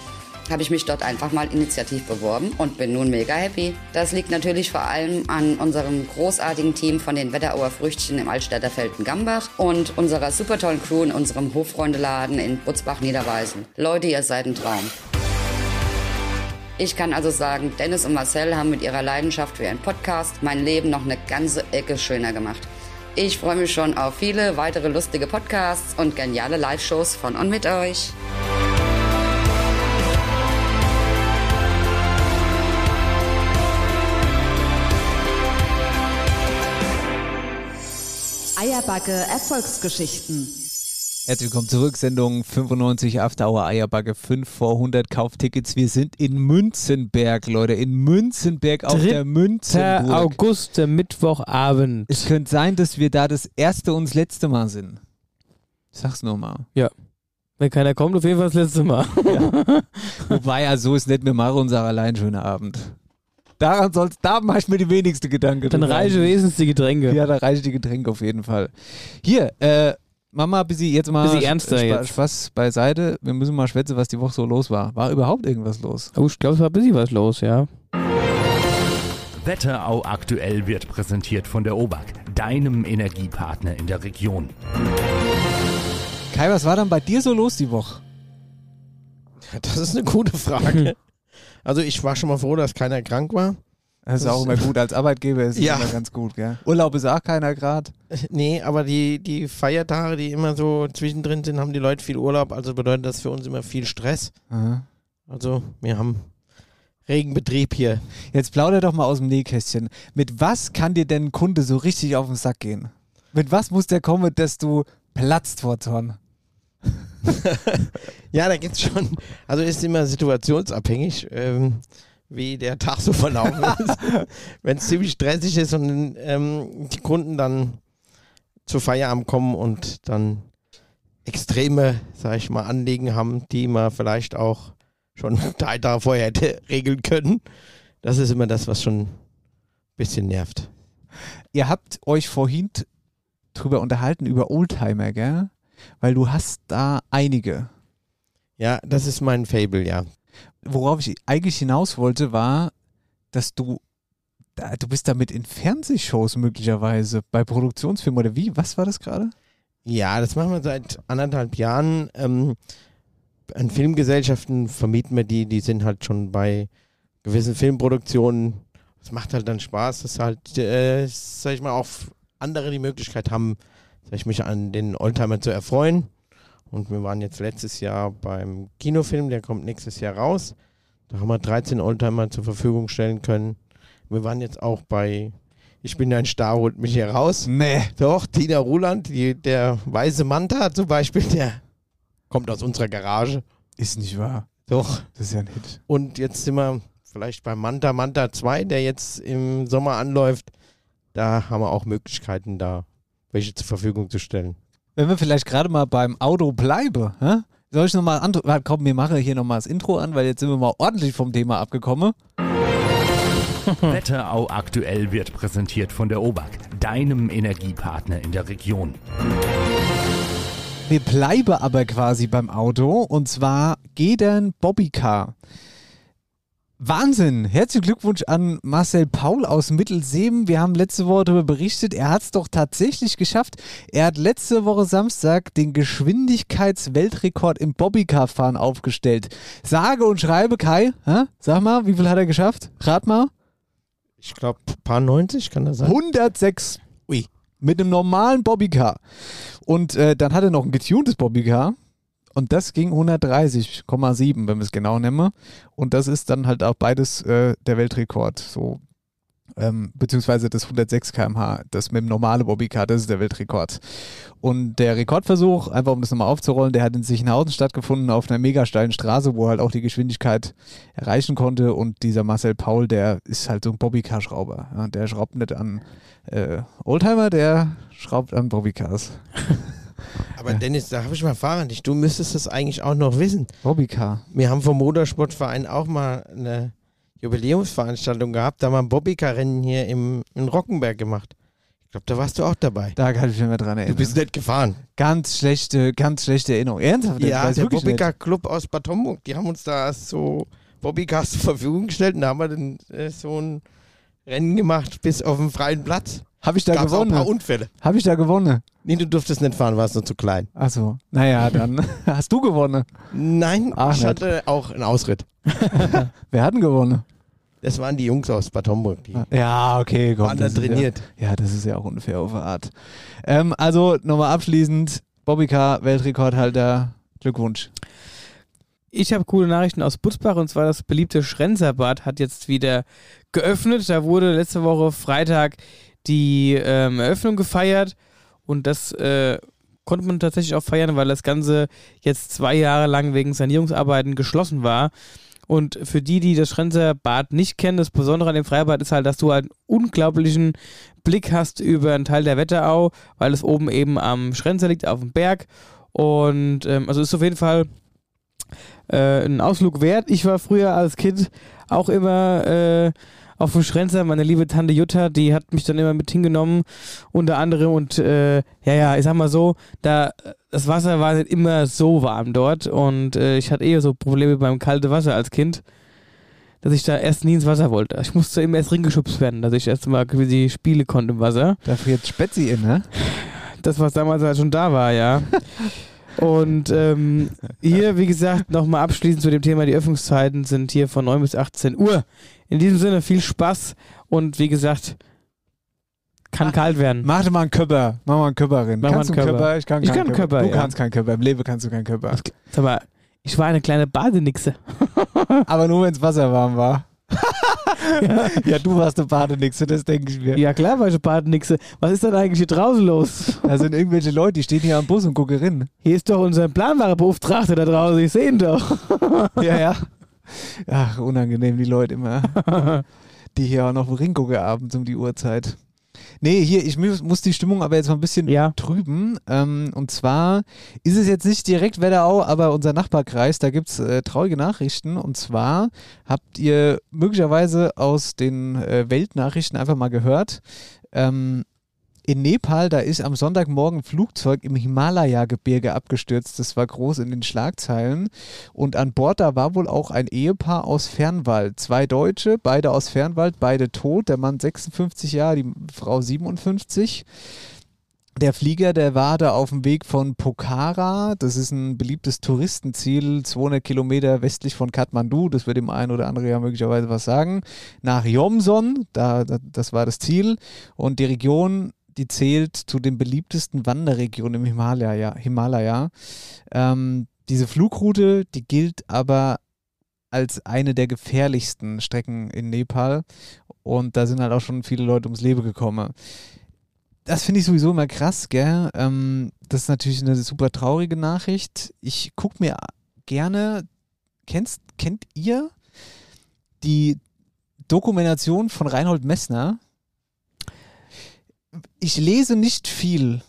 habe ich mich dort einfach mal initiativ beworben und bin nun mega happy. Das liegt natürlich vor allem an unserem großartigen Team von den Wetterauer Früchtchen im Altstädter Felden-Gambach und unserer super tollen Crew in unserem Hofreundeladen in Butzbach-Niederweisen. Leute, ihr seid ein Traum. Ich kann also sagen, Dennis und Marcel haben mit ihrer Leidenschaft für ihren Podcast mein Leben noch eine ganze Ecke schöner gemacht. Ich freue mich schon auf viele weitere lustige Podcasts und geniale Live-Shows von und mit euch.
Eierbacke Erfolgsgeschichten.
Herzlich willkommen zurück, Sendung 95 After Hour Eierbacke 5 vor 100 Kauftickets. Wir sind in Münzenberg, Leute, in Münzenberg auf der Münzenburg.
August, der Mittwochabend.
Es könnte sein, dass wir da das erste und das letzte Mal sind. Sag's nur mal.
Wenn keiner kommt, auf jeden Fall das letzte Mal.
Wobei, ja, so ist nicht, wir machen uns auch allein schönen Abend. Daran soll's, da mache ich mir die wenigste Gedanken.
Dann reiche wenigstens die Getränke.
Ja, da reiche die Getränke auf jeden Fall. Hier, äh, Mama, bis sie jetzt mal
Bisschen ernster
Spa-
jetzt.
Spaß beiseite. Wir müssen mal schwätzen, was die Woche so los war. War überhaupt irgendwas los?
Oh, ich glaube, es war ein bisschen was los, ja.
Wetterau aktuell wird präsentiert von der OBAK, deinem Energiepartner in der Region.
Kai, was war dann bei dir so los die Woche?
Das ist eine gute Frage. Also ich war schon mal froh, dass keiner krank war.
Das ist auch immer gut. Als Arbeitgeber ist
Ja.
immer ganz gut, gell? Urlaub ist auch keiner grad.
Nee, aber die, die Feiertage, die immer so zwischendrin sind, haben die Leute viel Urlaub. Also bedeutet das für uns immer viel Stress.
Aha.
Also wir haben Regenbetrieb hier.
Jetzt plauder doch mal aus dem Nähkästchen. Mit was kann dir denn ein Kunde so richtig auf den Sack gehen? Mit was muss der kommen, dass du platzt vor Zorn?
Ja, da gibt's schon. Also ist immer situationsabhängig, ähm, wie der Tag so verlaufen ist. Wenn es ziemlich stressig ist und ähm, die Kunden dann zu Feierabend kommen und dann extreme, sag ich mal, Anliegen haben, die man vielleicht auch schon drei Tage vorher hätte regeln können. Das ist immer das, was schon ein bisschen nervt.
Ihr habt euch vorhin drüber unterhalten, über Oldtimer, gell? Weil du hast da einige.
Ja, das ist mein Fable, ja.
Worauf ich eigentlich hinaus wollte, war, dass du, du bist damit in Fernsehshows möglicherweise, bei Produktionsfilmen oder wie? Was war das gerade?
Ja, das machen wir seit anderthalb Jahren. Ähm, an Filmgesellschaften vermieten wir die, die sind halt schon bei gewissen Filmproduktionen. Es macht halt dann Spaß, dass halt, äh, sag ich mal, auch andere die Möglichkeit haben, ich mich an den Oldtimer zu erfreuen. Und wir waren jetzt letztes Jahr beim Kinofilm, der kommt nächstes Jahr raus. Da haben wir 13 Oldtimer zur Verfügung stellen können. Wir waren jetzt auch bei Ich bin ein Star, holt mich hier raus.
Nee.
Doch, Tina Ruland, die, der weiße Manta zum Beispiel, der kommt aus unserer Garage.
Ist nicht wahr.
Doch.
Das ist ja ein Hit.
Und jetzt sind wir vielleicht bei Manta Manta 2, der jetzt im Sommer anläuft. Da haben wir auch Möglichkeiten, da welche zur Verfügung zu stellen.
Wenn wir vielleicht gerade mal beim Auto bleiben, hä? soll ich nochmal an? Warte, Komm, wir machen hier nochmal das Intro an, weil jetzt sind wir mal ordentlich vom Thema abgekommen.
Wetterau aktuell wird präsentiert von der OBAK, deinem Energiepartner in der Region.
Wir bleiben aber quasi beim Auto und zwar Gedern Bobbycar. Wahnsinn! Herzlichen Glückwunsch an Marcel Paul aus Mittelseem. Wir haben letzte Woche darüber berichtet. Er hat es doch tatsächlich geschafft. Er hat letzte Woche Samstag den Geschwindigkeitsweltrekord im Bobbycar-Fahren aufgestellt. Sage und schreibe, Kai, hä? sag mal, wie viel hat er geschafft? Rat mal.
Ich glaube, paar 90 kann das sein.
106.
Ui.
Mit einem normalen Bobbycar. Und äh, dann hat er noch ein getuntes Bobbycar. Und das ging 130,7, wenn wir es genau nehmen. Und das ist dann halt auch beides äh, der Weltrekord. So, ähm, beziehungsweise das 106 km/h, das mit dem normalen Bobbycar, das ist der Weltrekord. Und der Rekordversuch, einfach um das nochmal aufzurollen, der hat in Sichenhausen stattgefunden auf einer mega steilen Straße, wo er halt auch die Geschwindigkeit erreichen konnte. Und dieser Marcel Paul, der ist halt so ein Bobbycar-Schrauber. Ja, der schraubt nicht an äh, Oldtimer, der schraubt an Bobbycars.
Aber Dennis, da habe ich mal an dich. Du müsstest das eigentlich auch noch wissen.
Bobbycar.
Wir haben vom Motorsportverein auch mal eine Jubiläumsveranstaltung gehabt. Da haben wir ein Bobbycar-Rennen hier im, in Rockenberg gemacht. Ich glaube, da warst du auch dabei.
Da kann ich mich mehr dran erinnern.
Du bist nicht gefahren.
Ganz schlechte, ganz schlechte Erinnerung. Ernsthaft?
Ja, der
nicht.
Bobbycar-Club aus Bad Homburg, die haben uns da so Bobbycars zur Verfügung gestellt und da haben wir dann äh, so ein Rennen gemacht bis auf den freien Platz.
Habe ich da
Gab's
gewonnen?
Auch ein paar Unfälle.
Habe ich da gewonnen?
Nee, du durftest nicht fahren, warst nur zu klein.
Achso, naja, dann hast du gewonnen.
Nein,
Ach,
ich
nicht.
hatte auch einen Ausritt.
Wer hat denn gewonnen?
Das waren die Jungs aus Bad Homburg. Die
Ja, okay, komm.
waren da trainiert.
Ja, ja, das ist ja auch unfair auf eine Art. Ähm, also nochmal abschließend, Bobbycar, Weltrekordhalter, Glückwunsch.
Ich habe coole Nachrichten aus Butzbach und zwar das beliebte Schrenzerbad hat jetzt wieder geöffnet. Da wurde letzte Woche Freitag die ähm, Eröffnung gefeiert und das äh, konnte man tatsächlich auch feiern, weil das Ganze jetzt zwei Jahre lang wegen Sanierungsarbeiten geschlossen war. Und für die, die das Schrenzerbad nicht kennen, das Besondere an dem Freibad ist halt, dass du einen unglaublichen Blick hast über einen Teil der Wetterau, weil es oben eben am Schrenzer liegt, auf dem Berg. Und ähm, also ist auf jeden Fall äh, ein Ausflug wert. Ich war früher als Kind auch immer äh, auf dem Schrenzer, meine liebe Tante Jutta, die hat mich dann immer mit hingenommen, unter anderem. Und äh, ja, ja, ich sag mal so, da das Wasser war nicht immer so warm dort und äh, ich hatte eher so Probleme beim kalten Wasser als Kind, dass ich da erst nie ins Wasser wollte. Ich musste immer erst ringeschubst werden, dass ich erst mal quasi spielen konnte im Wasser.
Da friert Spezi in, ne?
Das, was damals halt schon da war, ja. Und ähm, hier, wie gesagt, nochmal abschließend zu dem Thema, die Öffnungszeiten sind hier von 9 bis 18 Uhr. In diesem Sinne viel Spaß und wie gesagt, kann kalt werden.
Mach mal einen Köpper. Mach mal einen Köpper rein.
Mach mal
kannst
einen
du einen
Köpper.
Köpper? Ich kann
Ich
keinen
kann Köpper,
Du
ja.
kannst keinen Köpper. Im Leben kannst du keinen Köpper.
Sag mal, ich war eine kleine Badenixe.
Aber nur, wenn das Wasser warm war. ja, du warst eine Badenixe, das denke ich mir.
Ja klar war ich eine Badenixe. Was ist denn eigentlich hier draußen los?
Da sind irgendwelche Leute, die stehen hier am Bus und gucken rein.
Hier ist doch unser Planwarebeauftragter da draußen, ich sehe ihn doch.
Ja, ja. Ach, unangenehm, die Leute immer. Die hier auch noch Ring gucken abends um die Uhrzeit. Nee, hier, ich muss, die Stimmung aber jetzt mal ein bisschen trüben. Ähm, und zwar ist es jetzt nicht direkt Wetterau, aber unser Nachbarkreis, da gibt es äh, traurige Nachrichten. Und zwar habt ihr möglicherweise aus den äh, Weltnachrichten einfach mal gehört, ähm, in Nepal, da ist am Sonntagmorgen ein Flugzeug im Himalaya-Gebirge abgestürzt. Das war groß in den Schlagzeilen. Und an Bord, da war wohl auch ein Ehepaar aus Fernwald. Zwei Deutsche, beide aus Fernwald, beide tot. Der Mann 56 Jahre, die Frau 57. Der Flieger, der war da auf dem Weg von Pokhara, das ist ein beliebtes Touristenziel, 200 Kilometer westlich von Kathmandu, das wird dem einen oder anderen ja möglicherweise was sagen, nach Yomson, da, da, das war das Ziel. Und die Region, die zählt zu den beliebtesten Wanderregionen im Himalaya. Himalaya. Ähm, diese Flugroute, die gilt aber als eine der gefährlichsten Strecken in Nepal. Und da sind halt auch schon viele Leute ums Leben gekommen das finde ich sowieso immer krass, gell? Ähm, das ist natürlich eine super traurige Nachricht. Ich gucke mir gerne, kennst, kennt ihr die Dokumentation von Reinhold Messner? Ich lese nicht viel,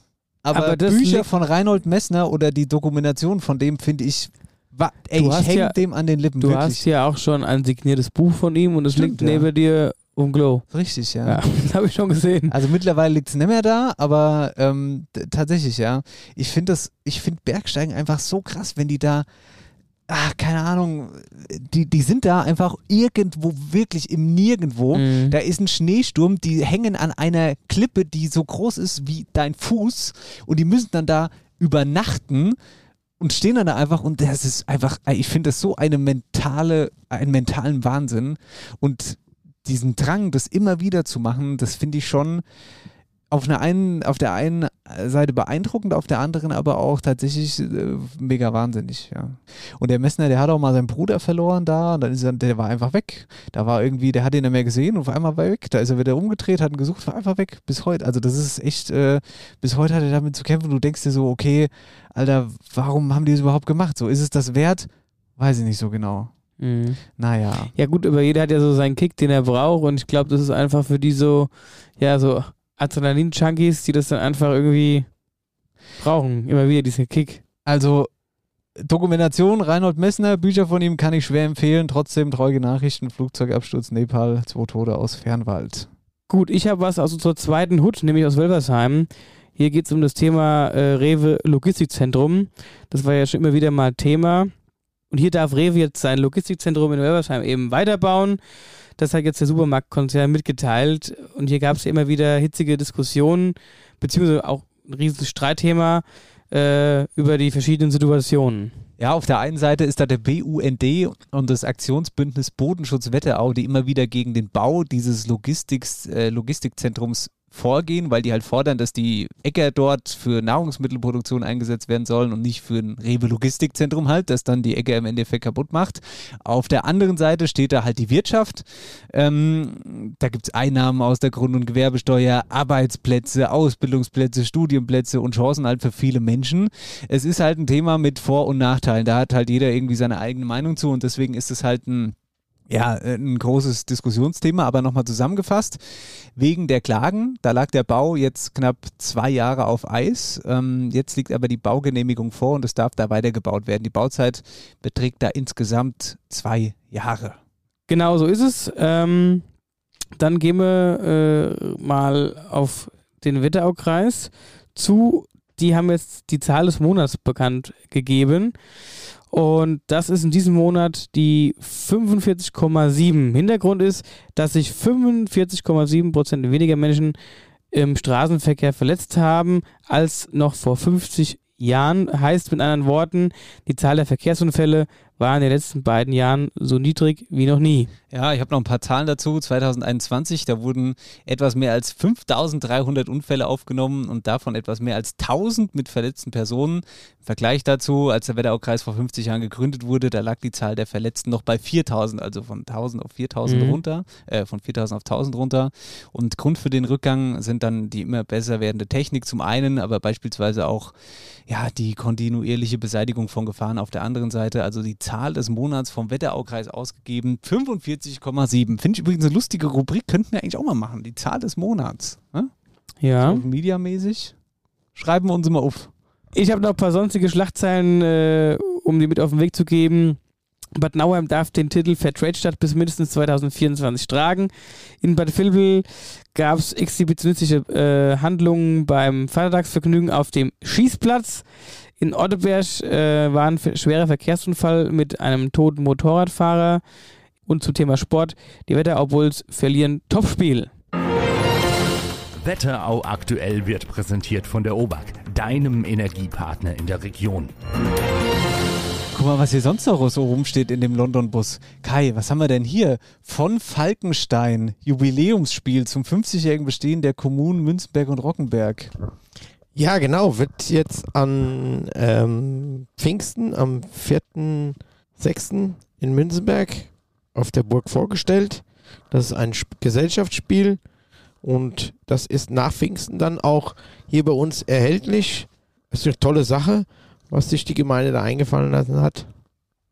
aber,
Aber
Bücher von Reinhold Messner oder die Dokumentation von dem finde ich, wa, ey,
Du
ich hänge
ja-
dem an den Lippen,
Du
wirklich.
hast ja auch schon ein signiertes Buch von ihm und es liegt
ja.
neben dir um Glow.
Richtig, ja.
Ja, das habe ich schon gesehen.
Also mittlerweile liegt es nicht mehr da, aber ähm, tatsächlich, ja. Ich finde das, ich finde Bergsteigen einfach so krass, wenn die da, ah, keine Ahnung, die, die sind da einfach irgendwo, wirklich im Nirgendwo.
Mhm.
Da ist ein Schneesturm, die hängen an einer Klippe, die so groß ist wie dein Fuß und die müssen dann da übernachten und stehen dann da einfach und das ist einfach, ich finde das so eine mentale, einen mentalen Wahnsinn und diesen Drang, das immer wieder zu machen, das finde ich schon auf, einer einen, auf der einen Seite beeindruckend, auf der anderen aber auch tatsächlich äh, mega wahnsinnig, ja. Und der Messner, der hat auch mal seinen Bruder verloren da, und dann ist er, der war einfach weg. Da war irgendwie, der hat ihn nicht mehr gesehen und auf einmal war er weg. Da ist er wieder umgedreht, hat ihn gesucht, war einfach weg. Bis heute. Also das ist echt, äh, bis heute hat er damit zu kämpfen. Du denkst dir so, okay, Alter, warum haben die das überhaupt gemacht? So, ist es das wert? Weiß ich nicht so genau.
Mhm.
Naja.
Ja gut, aber jeder hat ja so seinen Kick, den er braucht und ich glaube, das ist einfach für die so, ja, so Adrenalin-Junkies, die das dann einfach irgendwie brauchen. Immer wieder diesen Kick.
Also Dokumentation Reinhold Messner, Bücher von ihm kann ich schwer empfehlen. Trotzdem traurige Nachrichten, Flugzeugabsturz Nepal, zwei Tote aus Fernwald.
Gut, ich habe was also zur zweiten Hut, nämlich aus Wölversheim. Hier geht es um das Thema äh, Rewe Logistikzentrum. Das war ja schon immer wieder mal Thema. Und hier darf Rewe jetzt sein Logistikzentrum in Wölversheim eben weiterbauen. Das hat jetzt der Supermarktkonzern mitgeteilt. Und hier gab es immer wieder hitzige Diskussionen, beziehungsweise auch ein riesiges Streitthema äh, über die verschiedenen Situationen.
Ja, auf der einen Seite ist da der BUND und das Aktionsbündnis Bodenschutz Wetterau, die immer wieder gegen den Bau dieses Logistiks, äh, Logistikzentrums vorgehen, weil die halt fordern, dass die Äcker dort für Nahrungsmittelproduktion eingesetzt werden sollen und nicht für ein Rewe-Logistikzentrum halt, das dann die Äcker im Endeffekt kaputt macht. Auf der anderen Seite steht da halt die Wirtschaft. Ähm, da gibt es Einnahmen aus der Grund- und Gewerbesteuer, Arbeitsplätze, Ausbildungsplätze, Studienplätze und Chancen halt für viele Menschen. Es ist halt ein Thema mit Vor- und Nachteilen. Da hat halt jeder irgendwie seine eigene Meinung zu und deswegen ist es halt ein ja, äh, ein großes Diskussionsthema, aber nochmal zusammengefasst. Wegen der Klagen, da lag der Bau jetzt knapp zwei Jahre auf Eis. Ähm, jetzt liegt aber die Baugenehmigung vor und es darf da weitergebaut werden. Die Bauzeit beträgt da insgesamt zwei Jahre.
Genau so ist es. Ähm, Dann gehen wir äh, mal auf den Wetteraukreis zu. Die haben jetzt die Zahl des Monats bekannt gegeben. Und das ist in diesem Monat die 45,7. Hintergrund ist, dass sich 45,7 Prozent weniger Menschen im Straßenverkehr verletzt haben als noch vor 50 Jahren. Heißt mit anderen Worten, die Zahl der Verkehrsunfälle war in den letzten beiden Jahren so niedrig wie noch nie.
Ja, ich habe noch ein paar Zahlen dazu. 2021, da wurden etwas mehr als 5300 Unfälle aufgenommen und davon etwas mehr als 1000 mit verletzten Personen. Im Vergleich dazu, als der Wetteraukreis vor 50 Jahren gegründet wurde, da lag die Zahl der Verletzten noch bei 4000, also von 1000 auf 4000
Mhm.
runter, äh, von 4000 auf 1000 runter. Und Grund für den Rückgang sind dann die immer besser werdende Technik zum einen, aber beispielsweise auch ja, die kontinuierliche Beseitigung von Gefahren auf der anderen Seite. Also die Zahl des Monats vom Wetteraukreis ausgegeben, 45,7. Finde ich übrigens eine lustige Rubrik, könnten wir eigentlich auch mal machen. Die Zahl des Monats. Ne?
Ja.
So Mediamäßig. Schreiben wir uns mal auf.
Ich habe noch ein paar sonstige Schlagzeilen, äh, um die mit auf den Weg zu geben. Bad Nauheim darf den Titel Fairtrade-Stadt bis mindestens 2024 tragen. In Bad Vilbel gab es exhibitionistische äh, Handlungen beim Vatertagsvergnügen auf dem Schießplatz. In Otteberg äh, war ein schwerer Verkehrsunfall mit einem toten Motorradfahrer. Und zum Thema Sport, die Wetterau-Bulls verlieren Topspiel.
Wetterau aktuell wird präsentiert von der OBAK, deinem Energiepartner in der Region.
Guck mal, was hier sonst noch so rumsteht in dem London-Bus. Kai, was haben wir denn hier? Von Falkenstein, Jubiläumsspiel zum 50-jährigen Bestehen der Kommunen Münzenberg und Rockenberg.
Ja, genau. Wird jetzt an ähm, Pfingsten am 4.6. in Münzenberg auf der Burg vorgestellt. Das ist ein Sp Gesellschaftsspiel und das ist nach Pfingsten dann auch hier bei uns erhältlich. Das ist eine tolle Sache, was sich die Gemeinde da eingefallen lassen hat.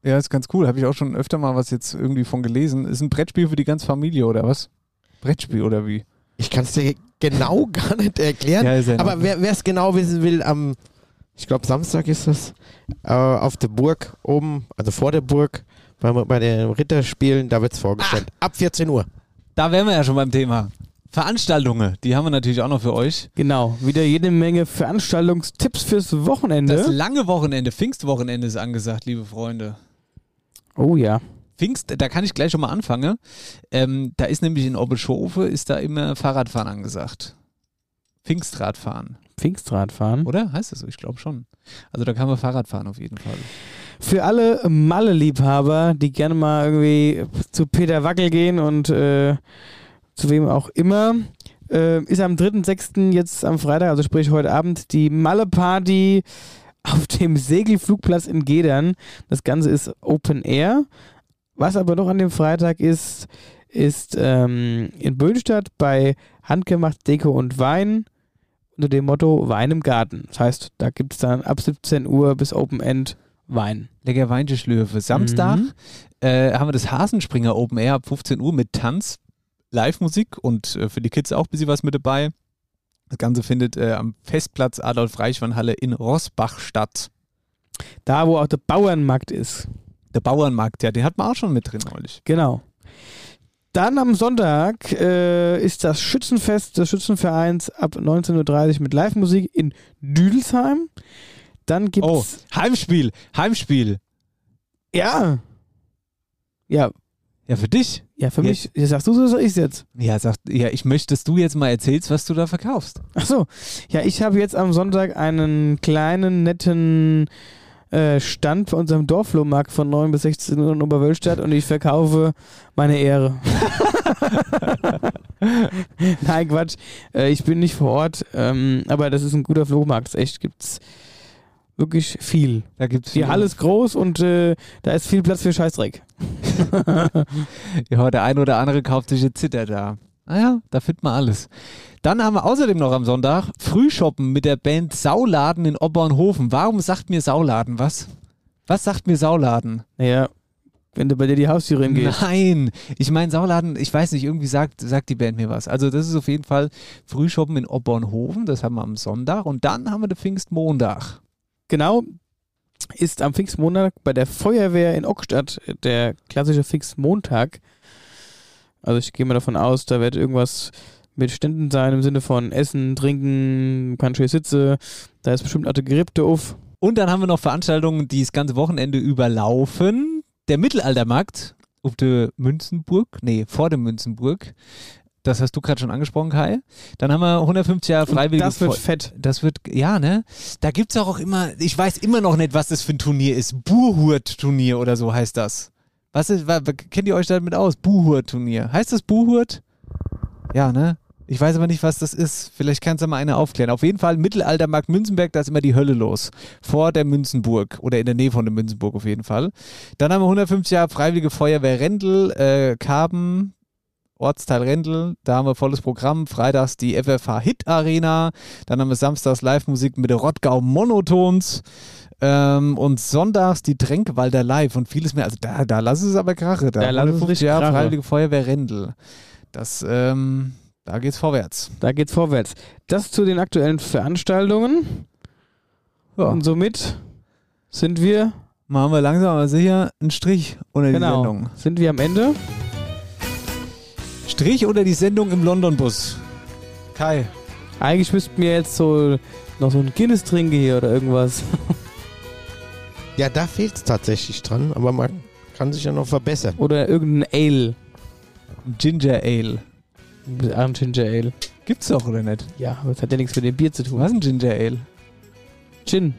Ja, ist ganz cool. Habe ich auch schon öfter mal was jetzt irgendwie von gelesen. Ist ein Brettspiel für die ganze Familie oder was? Brettspiel oder wie?
Ich kann es dir genau gar nicht erklären.
Ja, ja
aber wer es genau wissen will, am, ich glaube Samstag ist das, äh, auf der Burg oben, also vor der Burg, bei, bei den Ritterspielen, da wird es vorgestellt. Ab 14 Uhr.
Da wären wir ja schon beim Thema. Veranstaltungen, die haben wir natürlich auch noch für euch.
Genau, wieder jede Menge Veranstaltungstipps fürs Wochenende.
Das lange Wochenende, Pfingstwochenende ist angesagt, liebe Freunde.
oh ja.
Pfingst, da kann ich gleich schon mal anfangen. Ähm, da ist nämlich in Obbelschofe ist da immer Fahrradfahren angesagt. Pfingstradfahren,
Pfingstradfahren.
oder? Heißt das so? Ich glaube schon. Also da kann man Fahrrad fahren auf jeden Fall.
Für alle Malle-Liebhaber, die gerne mal irgendwie zu Peter Wackel gehen und äh, zu wem auch immer, äh, ist am 3.6. jetzt am Freitag, also sprich heute Abend, die Malle-Party auf dem Segelflugplatz in Gedern. Das Ganze ist Open Air. Was aber noch an dem Freitag ist, ist ähm, in Böhnstadt bei Handgemacht Deko und Wein unter dem Motto Wein im Garten. Das heißt, da gibt es dann ab 17 Uhr bis Open End Wein.
Lecker Weintischlöwe. Samstag
Mhm.
äh, haben wir das Hasenspringer Open Air ab 15 Uhr mit Tanz, Live-Musik und äh, für die Kids auch ein bisschen was mit dabei. Das Ganze findet äh, am Festplatz Adolf-Reichmann-Halle in Rossbach statt.
Da, wo auch der Bauernmarkt ist.
Der Bauernmarkt, ja, den hat man auch schon mit drin neulich.
Genau. Dann am Sonntag äh, ist das Schützenfest des Schützenvereins ab 19.30 Uhr mit Live-Musik in Düdelsheim. Dann gibt's.
Oh, Heimspiel, Heimspiel.
Ja. Ja,
Ja, für dich.
ja, für
Ja.
mich. Sagst du so, sag ich jetzt.
Ja, sag, ja, ich möchte, dass du jetzt mal erzählst, was du da verkaufst.
Ach so. Ja, ich habe jetzt am Sonntag einen kleinen, netten äh, Stand bei unserem Dorfflohmarkt von 9 bis 16 Uhr in Oberwölstadt und ich verkaufe meine Ehre. Nein, Quatsch. Äh, ich bin nicht vor Ort, ähm, aber das ist ein guter Flohmarkt. Echt gibt's wirklich viel.
Da gibt's
Die
viel.
Halle ist groß und äh, da ist viel Platz für Scheißdreck.
Ja, der eine oder andere kauft sich jetzt Zitter da. Naja, da findet man alles. Dann haben wir außerdem noch am Sonntag Frühshoppen mit der Band Sauladen in Obernhofen. Warum sagt mir Sauladen was? Was sagt mir Sauladen?
Naja, wenn du bei dir die Haustürin gehst.
Nein, ich meine Sauladen, ich weiß nicht, irgendwie sagt, sagt die Band mir was. Also das ist auf jeden Fall Frühshoppen in Obernhofen, das haben wir am Sonntag. Und dann haben wir den Pfingstmontag.
Genau, ist am Pfingstmontag bei der Feuerwehr in Ockstadt der klassische Pfingstmontag. Also ich gehe mal davon aus, da wird irgendwas mit Ständen sein im Sinne von Essen, Trinken, kann schön sitzen. Da ist bestimmt alte Gerippte auf.
Und dann haben wir noch Veranstaltungen, die das ganze Wochenende überlaufen. Der Mittelaltermarkt auf der Münzenburg, nee, vor der Münzenburg. Das hast du gerade schon angesprochen, Kai. Dann haben wir 150 Jahre Freiwillige.
das wird fett.
Das wird, ja, ne? Da gibt's auch, auch immer, ich weiß immer noch nicht, was das für ein Turnier ist. Buhurt-Turnier oder so heißt das. Was ist, kennt ihr euch damit aus? Buhurt-Turnier. Heißt das Buhurt? Ja, ne? Ich weiß aber nicht, was das ist. Vielleicht kannst du mal eine aufklären. Auf jeden Fall Mittelaltermarkt Münzenberg, da ist immer die Hölle los. Vor der Münzenburg oder in der Nähe von der Münzenburg auf jeden Fall. Dann haben wir 150 Jahre Freiwillige Feuerwehr Rendel, äh, Karben, Ortsteil Rendel, da haben wir volles Programm. Freitags die FFH Hit Arena, dann haben wir samstags Live-Musik mit der Rottgau Monotons ähm, und sonntags die Tränkwalder Live und vieles mehr. Also da, da lass es aber krache. Da,
Da lass es
150
richtig krache.
Freiwillige Feuerwehr Rendel. Das, ähm, da geht's vorwärts.
Da geht's vorwärts. Das zu den aktuellen Veranstaltungen.
Ja.
Und somit sind wir,
Machen wir langsam aber sicher einen Strich unter die
genau,
Sendung.
sind wir am Ende.
Strich unter die Sendung im London-Bus. Kai.
Eigentlich müssten wir jetzt so noch so ein Guinness trinken hier oder irgendwas.
Ja, da fehlt es tatsächlich dran, aber man kann sich ja noch verbessern.
Oder irgendein Ale.
Ginger Ale.
Ein Ginger Ale.
Gibt's doch, oder nicht?
Ja, aber das hat ja nichts mit dem Bier zu tun.
Was ist ein Ginger Ale?
Gin.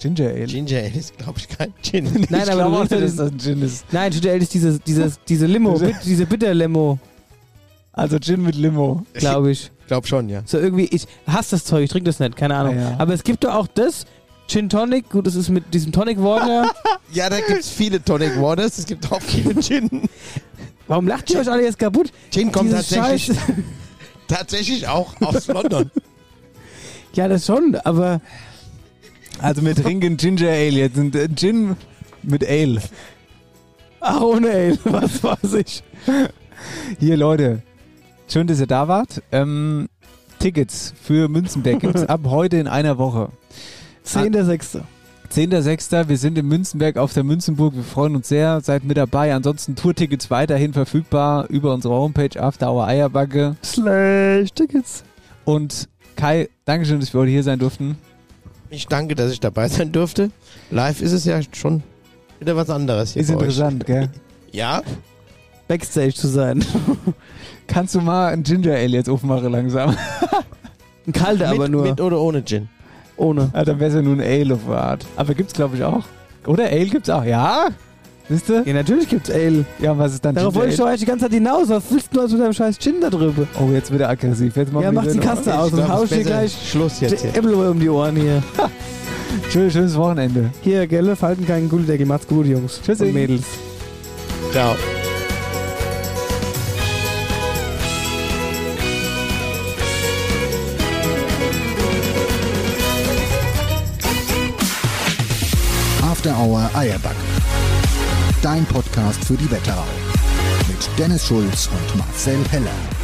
Ginger Ale.
Ginger Ale ist, glaube ich, kein Gin.
Nein,
ich
aber
glaube
du
auch
ja
dass das ein Gin ist.
Nein, Ginger Ale ist diese, diese, diese Limo, bit, diese Bitter-Limo,
Also Gin mit Limo.
glaube ich.
Ich glaube schon, ja.
So irgendwie, ich hasse das Zeug, ich trinke das nicht, keine Ahnung.
Ah, ja.
Aber es gibt doch auch das, Gin Tonic, gut, das ist mit diesem Tonic Water.
Ja, da gibt es viele Tonic Waters, es gibt auch viele Gin.
Warum lacht ihr euch alle jetzt kaputt?
Gin kommt
Dieses
tatsächlich,
Scheiß-
tatsächlich auch aus London.
Ja, das schon, aber
Also wir trinken Ginger Ale jetzt. Und äh, Gin mit Ale.
ach, ohne Ale, was weiß ich.
Hier, Leute. Schön, dass ihr da wart. Ähm, Tickets für Münzenberg gibt's ab heute in einer Woche.
10.6.
10.06. Wir sind in Münzenberg auf der Münzenburg. Wir freuen uns sehr. Seid mit dabei. Ansonsten Tourtickets weiterhin verfügbar über unsere Homepage After Hour Eierbacke.
Slash Tickets.
Und Kai, Dankeschön, dass wir heute hier sein durften.
Ich danke, dass ich dabei sein durfte. Live ist es ja schon wieder was anderes hier
Ist
bei euch.
interessant, gell?
Ja,
Backstage zu sein.
Kannst du mal ein Ginger Ale jetzt aufmachen langsam?
Ein kalter aber nur.
mit oder ohne Gin.
Ohne.
Ah, dann wäre es ja nur ein Ale auf der Art. Aber gibt's glaube ich auch. Oder Ale gibt's auch, ja? Siehst du?
Ja, natürlich gibt's Ale.
Ja, was ist dann
Darauf wollte ich doch eigentlich die ganze Zeit hinaus. Was willst du jetzt mit deinem scheiß Gin da drüber?
Oh, jetzt wird er aggressiv. Jetzt machen
Ja,
wir
mach die Kaste aus und
glaub,
hau
es
ich dir gleich
Schluss jetzt hier.
Äpfel um die Ohren hier.
Schön, schönes Wochenende.
Hier, Gelle, falten keinen Gullideckel. Macht's gut, Jungs.
Tschüssi.
Und Mädels.
Ciao.
After Hour Eierback. Dein Podcast für die Wetterau. Mit Dennis Schulz und Marcel Heller.